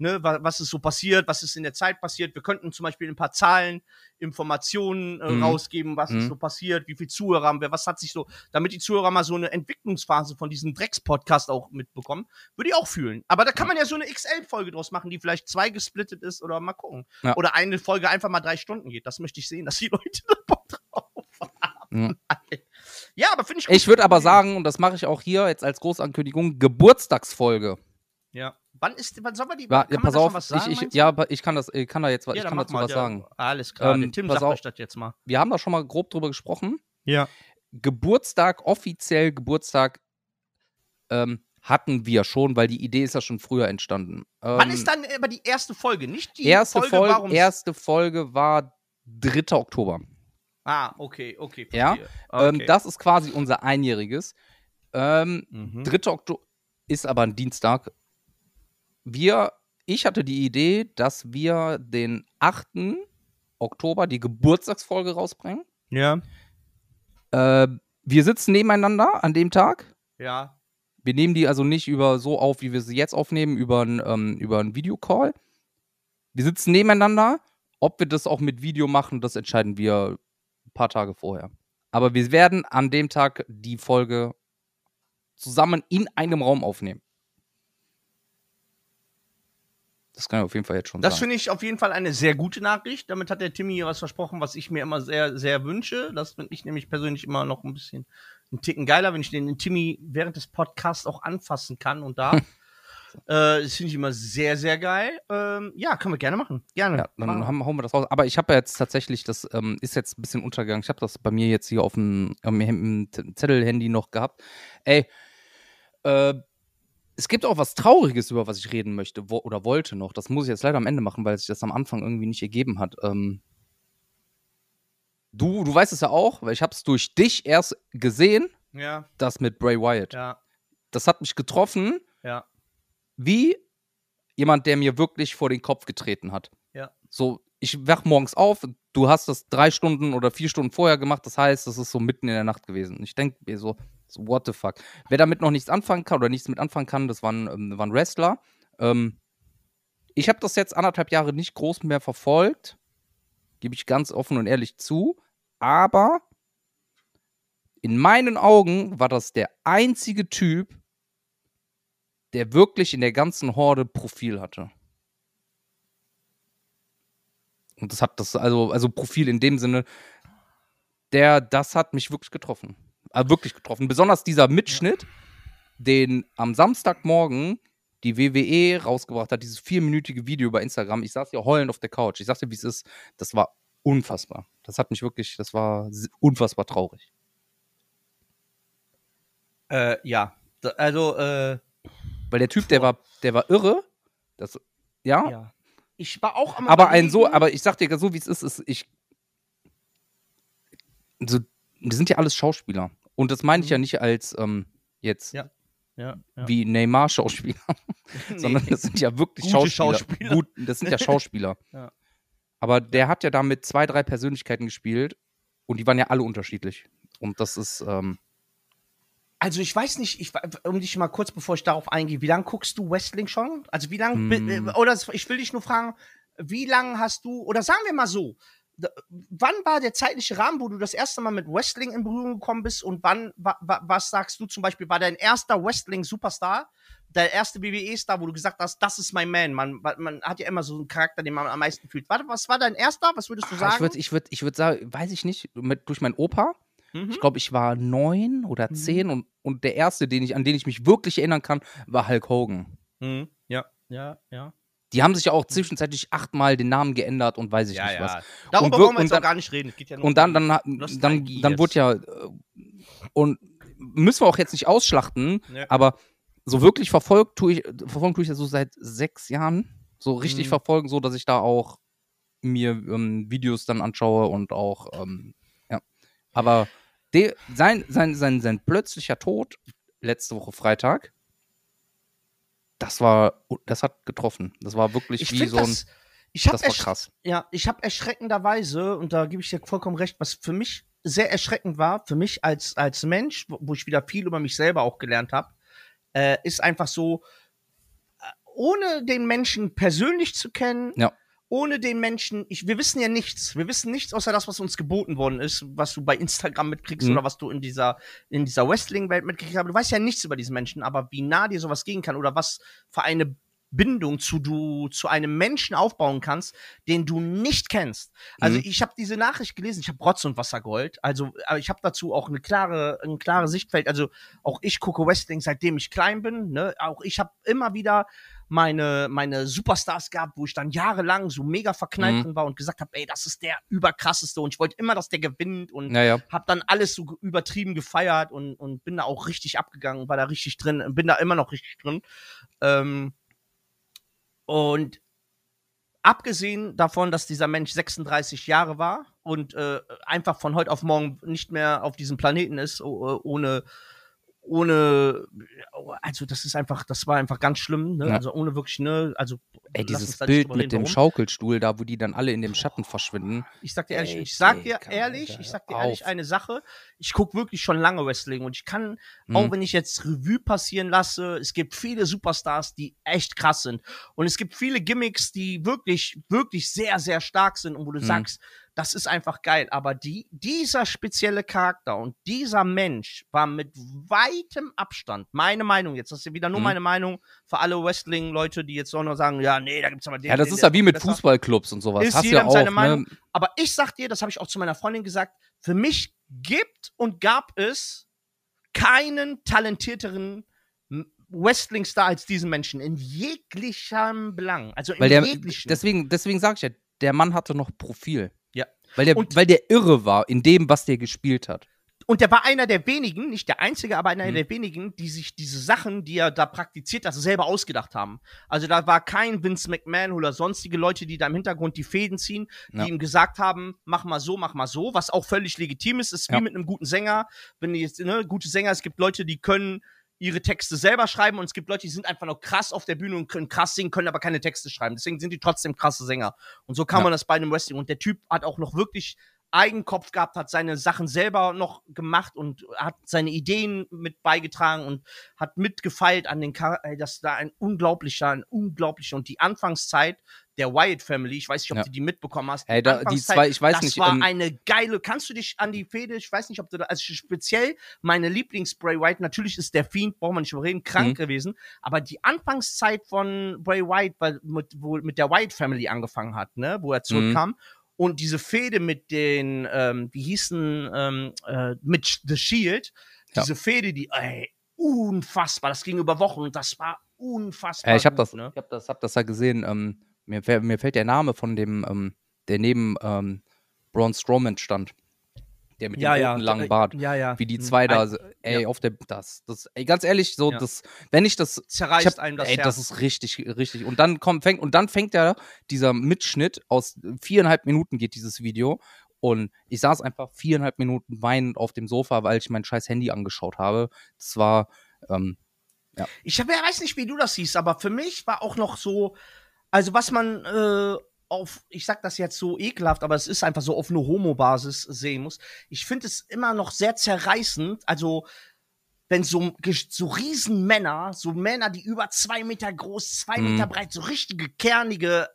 ne, wa, was ist so passiert, was ist in der Zeit passiert. Wir könnten zum Beispiel ein paar Zahlen, Informationen äh, Mhm. rausgeben, was ist Mhm. so passiert, wie viele Zuhörer haben wir, was hat sich so, damit die Zuhörer mal so eine Entwicklungsphase von diesem Drecks-Podcast auch mitbekommen, würde ich auch fühlen. Aber da kann man ja so eine XL-Folge draus machen, die vielleicht zwei gesplittet ist oder mal gucken. Ja. Oder eine Folge einfach mal drei Stunden geht. Das möchte ich sehen, dass die (laughs) Leute da Bock drauf haben. Ja. Ja, aber finde ich gut. Ich würde aber sagen, und das mache ich auch hier jetzt als Großankündigung, Geburtstagsfolge. Ja. Wann ist, wann sollen wir die, Ja, man pass auf, was sagen, ich, ich, ja, ich kann das, ich kann da jetzt, was- ich kann dazu mal, was ja, sagen. Alles klar, Ähm, Tim auf. euch das jetzt mal. Wir haben da schon mal grob drüber gesprochen. Ja. Geburtstag, offiziell Geburtstag, ähm, hatten wir schon, weil die Idee ist ja schon früher entstanden. Ähm, Wann ist dann aber die erste Folge? Nicht die erste Folge, Folge, warum erste Folge war 3. Oktober. Ah, okay, okay, Ja. Ähm, Okay. das ist quasi unser einjähriges. Ähm, Mhm. 3. Oktober ist aber ein Dienstag. Wir, ich hatte die Idee, dass wir den 8. Oktober die Geburtstagsfolge rausbringen. Ja, Äh, wir sitzen nebeneinander an dem Tag. ja. Wir nehmen die also nicht über so auf, wie wir sie jetzt aufnehmen, über einen ähm, über Videocall. Wir sitzen nebeneinander. Ob wir das auch mit Video machen, das entscheiden wir paar Tage vorher. Aber wir werden an dem Tag die Folge zusammen in einem Raum aufnehmen. Das kann ich auf jeden Fall jetzt schon Das sagen. finde ich auf jeden Fall eine sehr gute Nachricht. Damit hat der Timmy hier was versprochen, was ich mir immer sehr, sehr wünsche. Das finde ich nämlich persönlich immer noch ein bisschen einen Ticken geiler, wenn ich den Timmy während des Podcasts auch anfassen kann und darf. (laughs) äh, das finde ich immer sehr, sehr geil. Ähm, ja, können wir gerne machen. Gerne. Ja, dann haben, hauen wir das raus. Aber ich habe ja jetzt tatsächlich, das ähm, ist jetzt ein bisschen untergegangen. Ich habe das bei mir jetzt hier auf dem, im Zettelhandy noch gehabt. Ey, äh, es gibt auch was Trauriges, über was ich reden möchte wo, oder wollte noch. Das muss ich jetzt leider am Ende machen, weil sich das am Anfang irgendwie nicht ergeben hat. Ähm, du, du weißt es ja auch, weil ich habe es durch dich erst gesehen, ja, das mit Bray Wyatt. ja, Das hat mich getroffen, ja. Wie jemand, der mir wirklich vor den Kopf getreten hat. Ja. So, ich wach morgens auf, du hast das drei Stunden oder vier Stunden vorher gemacht, das heißt, das ist so mitten in der Nacht gewesen. Ich denke mir so, so, what the fuck. Wer damit noch nichts anfangen kann oder nichts mit anfangen kann, das waren, ähm, waren Wrestler. Ähm, ich habe das jetzt anderthalb Jahre nicht groß mehr verfolgt, gebe ich ganz offen und ehrlich zu, aber in meinen Augen war das der einzige Typ, der wirklich in der ganzen Horde Profil hatte. Und das hat das, also, also Profil in dem Sinne, der, das hat mich wirklich getroffen. Äh, wirklich getroffen. Besonders dieser Mitschnitt, den am Samstagmorgen die WWE rausgebracht hat, dieses vierminütige Video über Instagram. Ich saß hier heulend auf der Couch. Ich sagte, wie es ist. Das war unfassbar. Das hat mich wirklich, das war unfassbar traurig. Äh, ja. Also, äh, Weil der Typ, der war, der war irre. Das, ja, ja. Ich war auch am aber ein so, aber ich sag dir so, wie es ist, ist ich. So, wir sind ja alles Schauspieler. Und das meine ich ja nicht als ähm, jetzt Ja. Ja, ja. wie Neymar-Schauspieler, (laughs) Nee. sondern das sind ja wirklich Gute Schauspieler. Schauspieler. Gut, das sind ja (laughs) Schauspieler. Ja. Aber der hat ja da mit zwei, drei Persönlichkeiten gespielt und die waren ja alle unterschiedlich. Und das ist, ähm, Also ich weiß nicht, ich, um dich mal kurz, bevor ich darauf eingehe, wie lange guckst du Wrestling schon? Also wie lange, Hm. oder ich will dich nur fragen, wie lange hast du, oder sagen wir mal so, wann war der zeitliche Rahmen, wo du das erste Mal mit Wrestling in Berührung gekommen bist und wann, wa, wa, was sagst du zum Beispiel, war dein erster Wrestling-Superstar, der erste WWE-Star, wo du gesagt hast, das ist mein Man, man, man hat ja immer so einen Charakter, den man am meisten fühlt. Warte, was war dein erster, was würdest du ah, sagen? ich würde ich würd, ich würd sagen, weiß ich nicht, mit, durch meinen Opa, Mhm. ich glaube, ich war neun oder Mhm. zehn und, und der erste, den ich, an den ich mich wirklich erinnern kann, war Hulk Hogan. Mhm. Ja, ja, ja. Die haben sich ja auch zwischenzeitlich achtmal den Namen geändert und weiß ich ja, nicht ja. was. Darüber Und wir- wollen wir jetzt auch dann- gar nicht reden. Ja Und dann, dann, dann, dann jetzt. wurde ja, äh, und müssen wir auch jetzt nicht ausschlachten, aber so wirklich verfolgt tue ich, verfolgen tue ich das so seit sechs Jahren. So richtig Mhm. verfolgen, so dass ich da auch mir ähm, Videos dann anschaue und auch, ähm, ja. Aber de, sein, sein, sein, sein plötzlicher Tod letzte Woche Freitag, das war, das hat getroffen. Das war wirklich ich wie so ein, das, ich habe das war krass. ja, ich habe erschreckenderweise und da gebe ich dir vollkommen recht, was für mich sehr erschreckend war, für mich als als Mensch, wo, wo ich wieder viel über mich selber auch gelernt habe, äh, ist einfach so, äh, ohne den Menschen persönlich zu kennen, Ja. Ohne den Menschen, ich, wir wissen ja nichts, wir wissen nichts außer das, was uns geboten worden ist, was du bei Instagram mitkriegst Mhm. oder was du in dieser in dieser Wrestling-Welt mitkriegst, aber du weißt ja nichts über diesen Menschen, aber wie nah dir sowas gehen kann oder was für eine Bindung zu du zu einem Menschen aufbauen kannst, den du nicht kennst. Also Mhm. ich habe diese Nachricht gelesen, ich habe Rotz und Wasser geheult. Also aber ich habe dazu auch eine klare ein klare Sichtfeld. Also auch ich gucke Wrestling seitdem ich klein bin, ne? Auch ich habe immer wieder meine meine Superstars gehabt, wo ich dann jahrelang so mega verknallt Mhm. war und gesagt habe, ey, das ist der überkrasseste und ich wollte immer, dass der gewinnt und Naja. hab dann alles so übertrieben gefeiert und, und bin da auch richtig abgegangen, war da richtig drin, bin da immer noch richtig drin. Ähm, und abgesehen davon, dass dieser Mensch 36 Jahre war und äh, einfach von heute auf morgen nicht mehr auf diesem Planeten ist, oh- ohne ohne, also das ist einfach, das war einfach ganz schlimm, ne? Ja. Also ohne wirklich, ne, also Ey, dieses Bild mit reden, dem warum. Schaukelstuhl da, wo die dann alle in dem Schatten verschwinden. Ich sag dir ehrlich, Ey, ich sag dir ehrlich, ich sag dir hör ehrlich auf. eine Sache. Ich guck wirklich schon lange Wrestling und ich kann, Mhm. auch wenn ich jetzt Revue passieren lasse, es gibt viele Superstars, die echt krass sind. Und es gibt viele Gimmicks, die wirklich, wirklich sehr, sehr stark sind und wo du Mhm. sagst, das ist einfach geil. Aber die, dieser spezielle Charakter und dieser Mensch war mit weitem Abstand, meine Meinung jetzt, das ist ja wieder nur Mhm. meine Meinung für alle Wrestling-Leute, die jetzt auch noch sagen, ja, nee, da gibt's aber den. Ja, das den, ist ja wie mit besser. Fußballclubs und sowas. Ist Hast jedem ja auch, seine Meinung. ne? Aber ich sag dir, das habe ich auch zu meiner Freundin gesagt, für mich gibt und gab es keinen talentierteren Wrestling-Star als diesen Menschen in jeglichem Belang. Also in Weil der, jeglichen. deswegen, deswegen sage ich ja, der Mann hatte noch Profil. Weil der, Und- weil der irre war in dem, was der gespielt hat. Und der war einer der wenigen, nicht der einzige, aber einer Mhm. der wenigen, die sich diese Sachen, die er da praktiziert hat, selber ausgedacht haben. Also da war kein Vince McMahon oder sonstige Leute, die da im Hintergrund die Fäden ziehen, die Ja. ihm gesagt haben, mach mal so, mach mal so, was auch völlig legitim ist. Ist wie Ja. mit einem guten Sänger. Wenn die jetzt, ne, gute Sänger, es gibt Leute, die können ihre Texte selber schreiben und es gibt Leute, die sind einfach noch krass auf der Bühne und können krass singen, können aber keine Texte schreiben. Deswegen sind die trotzdem krasse Sänger. Und so kann Ja. man das bei einem Wrestling. Und der Typ hat auch noch wirklich Eigenkopf gehabt, hat seine Sachen selber noch gemacht und hat seine Ideen mit beigetragen und hat mitgefeilt an den Char ey, das da ein unglaublicher, ein unglaublicher und die Anfangszeit der Wyatt Family, ich weiß nicht, ob Ja. du die mitbekommen hast. Ey, da, die zwei, ich weiß das nicht. war ähm, eine geile. Kannst du dich an die Fehde? Ich weiß nicht, ob du da. Also speziell meine Lieblings-Bray White. Natürlich ist der Fiend, braucht man nicht überreden, krank Mhm. gewesen. Aber die Anfangszeit von Bray White, weil mit, wo mit der White Family angefangen hat, ne, wo er zurückkam. Und diese Fehde mit den, ähm, wie hießen, ähm, äh, mit The Shield, Ja. diese Fehde, die, ey, unfassbar. Das ging über Wochen das war unfassbar. Ja, ich habe das, ne? ich hab das, hab das ja gesehen. Ähm, mir, mir fällt der Name von dem, ähm, der neben ähm, Braun Strowman stand. Der mit dem roten langen äh, Bart. Ja, ja. Wie die Mhm. zwei da, Ein- ey, ja. auf der, das, das, ey, ganz ehrlich, so, Ja. das, wenn ich das, Zerreißt ich hab, einem das ey, Herz. das ist richtig, richtig. Und dann kommt, fängt, und dann fängt ja dieser Mitschnitt aus viereinhalb Minuten geht dieses Video. Und ich saß einfach viereinhalb Minuten weinend auf dem Sofa, weil ich mein scheiß Handy angeschaut habe. Das war, ähm, Ich hab, ja, weiß nicht, wie du das siehst, aber für mich war auch noch so, also was man äh, auf, ich sag das jetzt so ekelhaft, aber es ist einfach so auf eine Homo-Basis sehen muss. Ich finde es immer noch sehr zerreißend, also wenn so, so Riesenmänner, so Männer, die über zwei Meter groß, zwei Mhm. Meter breit, so richtige, kernige,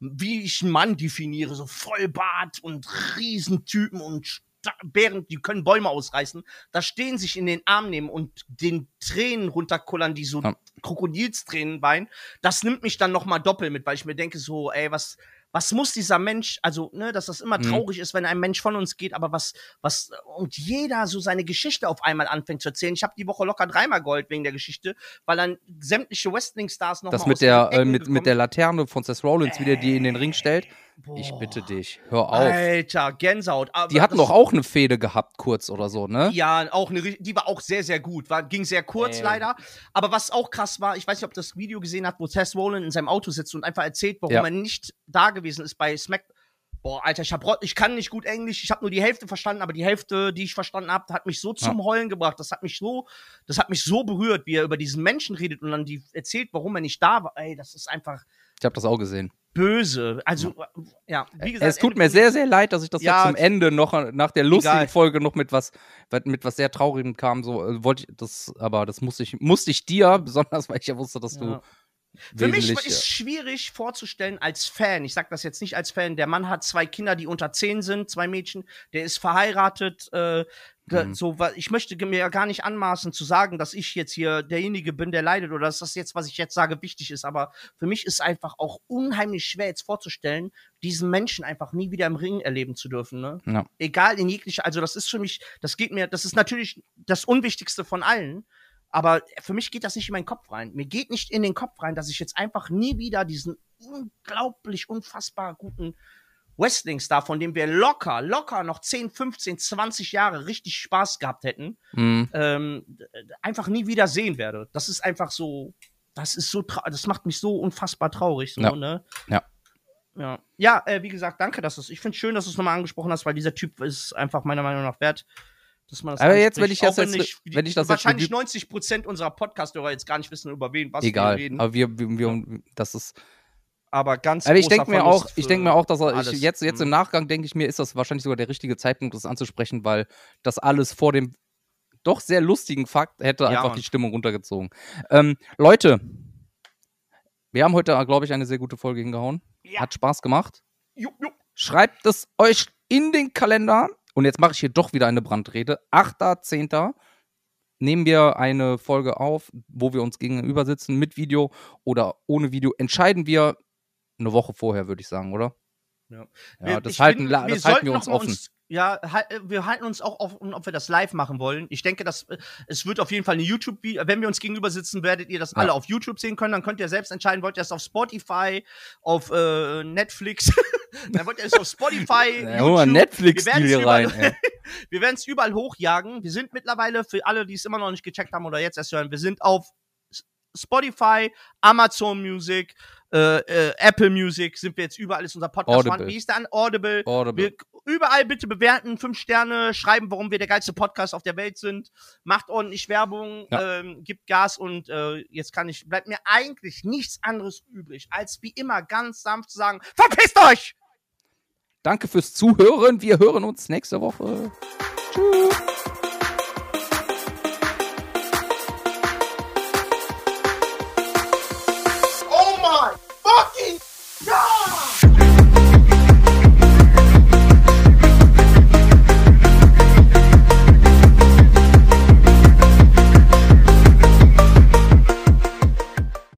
wie ich einen Mann definiere, so Vollbart und Riesentypen und Bären, die können Bäume ausreißen, da stehen, sich in den Arm nehmen und den Tränen runterkullern, die so Ja. Krokodilstränen weinen, das nimmt mich dann nochmal doppelt mit, weil ich mir denke so, ey, was, was muss dieser Mensch, also, ne, dass das immer Mhm. traurig ist, wenn ein Mensch von uns geht, aber was, was, und jeder so seine Geschichte auf einmal anfängt zu erzählen. Ich habe die Woche locker dreimal Gold wegen der Geschichte, weil dann sämtliche Wrestling-Stars noch das mal mit der, äh, mit, mit der Laterne von Seth Rollins, wie der die in den Ring stellt. Ich Boah. bitte dich, hör auf. Alter, Gänsehaut. Aber Die hatten doch auch eine Fehde gehabt, kurz oder so, ne? Ja, auch eine, die war auch sehr, sehr gut. War, ging sehr kurz Ey. leider. Aber was auch krass war, ich weiß nicht, ob das Video gesehen hat, wo Seth Rollins in seinem Auto sitzt und einfach erzählt, warum Ja. er nicht da gewesen ist bei Smack. Boah, Alter, ich, hab, ich kann nicht gut Englisch, ich habe nur die Hälfte verstanden, aber die Hälfte, die ich verstanden habe, hat mich so zum Heulen gebracht. Das hat mich so, das hat mich so berührt, wie er über diesen Menschen redet und dann die erzählt, warum er nicht da war. Ey, das ist einfach Ich habe das auch gesehen. böse. Also, ja, wie gesagt. Es tut Ende mir vom sehr, sehr leid, dass ich das Ja, jetzt zum Ende noch äh, nach der lustigen egal. Folge noch mit was, mit was sehr Traurigem kam. So äh, wollte ich das, aber das musste ich, musste ich dir, (laughs) besonders weil ich ja wusste, dass Ja. du. Für mich ist schwierig vorzustellen als Fan. Ich sag das jetzt nicht als Fan. Der Mann hat zwei Kinder, die unter zehn sind, zwei Mädchen. Der ist verheiratet. Äh, Mhm. So, ich möchte mir ja gar nicht anmaßen zu sagen, dass ich jetzt hier derjenige bin, der leidet oder dass das jetzt, was ich jetzt sage, wichtig ist. Aber für mich ist einfach auch unheimlich schwer jetzt vorzustellen, diesen Menschen einfach nie wieder im Ring erleben zu dürfen. Ne? Ja. Egal in jeglicher, also das ist für mich, das geht mir, das ist natürlich das Unwichtigste von allen. Aber für mich geht das nicht in meinen Kopf rein. Mir geht nicht in den Kopf rein, dass ich jetzt einfach nie wieder diesen unglaublich unfassbar guten Wrestling-Star, von dem wir locker, locker noch 10, 15, 20 Jahre richtig Spaß gehabt hätten, Mhm. ähm, einfach nie wieder sehen werde. Das ist einfach so, das ist so, das macht mich so unfassbar traurig, so, Ja. ne? Ja. Ja, ja äh, wie gesagt, danke, dass du es, ich finde schön, dass du es nochmal angesprochen hast, weil dieser Typ ist einfach meiner Meinung nach wert, dass man das Aber jetzt, wenn ich das Auch wenn, jetzt- ich, wenn ich das jetzt wahrscheinlich Revue- 90 Prozent unserer Podcast-Hörer jetzt gar nicht wissen, über wen, was Egal. wir reden, Aber wir, wir, wir das ist. Aber ganz Aber ich großer denke mir auch, ich denke mir auch, dass er ich, jetzt, jetzt im Mhm. Nachgang denke ich mir, ist das wahrscheinlich sogar der richtige Zeitpunkt, das anzusprechen, weil das alles vor dem doch sehr lustigen Fakt hätte Ja, einfach Mann. die Stimmung runtergezogen. Ähm, Leute, wir haben heute, glaube ich, eine sehr gute Folge hingehauen. Ja. Hat Spaß gemacht. Jupp, jupp. Schreibt es euch in den Kalender. Und jetzt mache ich hier doch wieder eine Brandrede. 8.10. nehmen wir eine Folge auf, wo wir uns gegenüber sitzen mit Video oder ohne Video. Entscheiden wir eine Woche vorher, würde ich sagen, oder? Ja. Ja, Wir- das, halten, la- das halten wir uns offen. ja, halt, äh, wir halten uns auch offen, ob wir das live machen wollen. Ich denke, dass äh, es wird auf jeden Fall eine YouTube, wenn wir uns gegenüber sitzen, werdet ihr das Ja. alle auf YouTube sehen können. Dann könnt ihr selbst entscheiden, wollt ihr das auf Spotify, auf äh, Netflix, (laughs) dann wollt ihr es auf Spotify, Ja, mal YouTube. Netflix-Deal Wir hier rein. überall-. (laughs) Wir werden es überall hochjagen. Wir sind mittlerweile, für alle, die es immer noch nicht gecheckt haben oder jetzt erst hören, wir sind auf Spotify, Amazon Music, äh, äh, Apple Music, sind wir jetzt überall, ist unser Podcast vorhanden. Wie ist dann Audible? Audible. Wir, überall bitte bewerten, fünf Sterne, schreiben, warum wir der geilste Podcast auf der Welt sind. Macht ordentlich Werbung, Ja. ähm, gibt Gas und äh, jetzt kann ich, bleibt mir eigentlich nichts anderes übrig, als wie immer ganz sanft zu sagen, verpisst euch! Danke fürs Zuhören. Wir hören uns nächste Woche. Tschüss.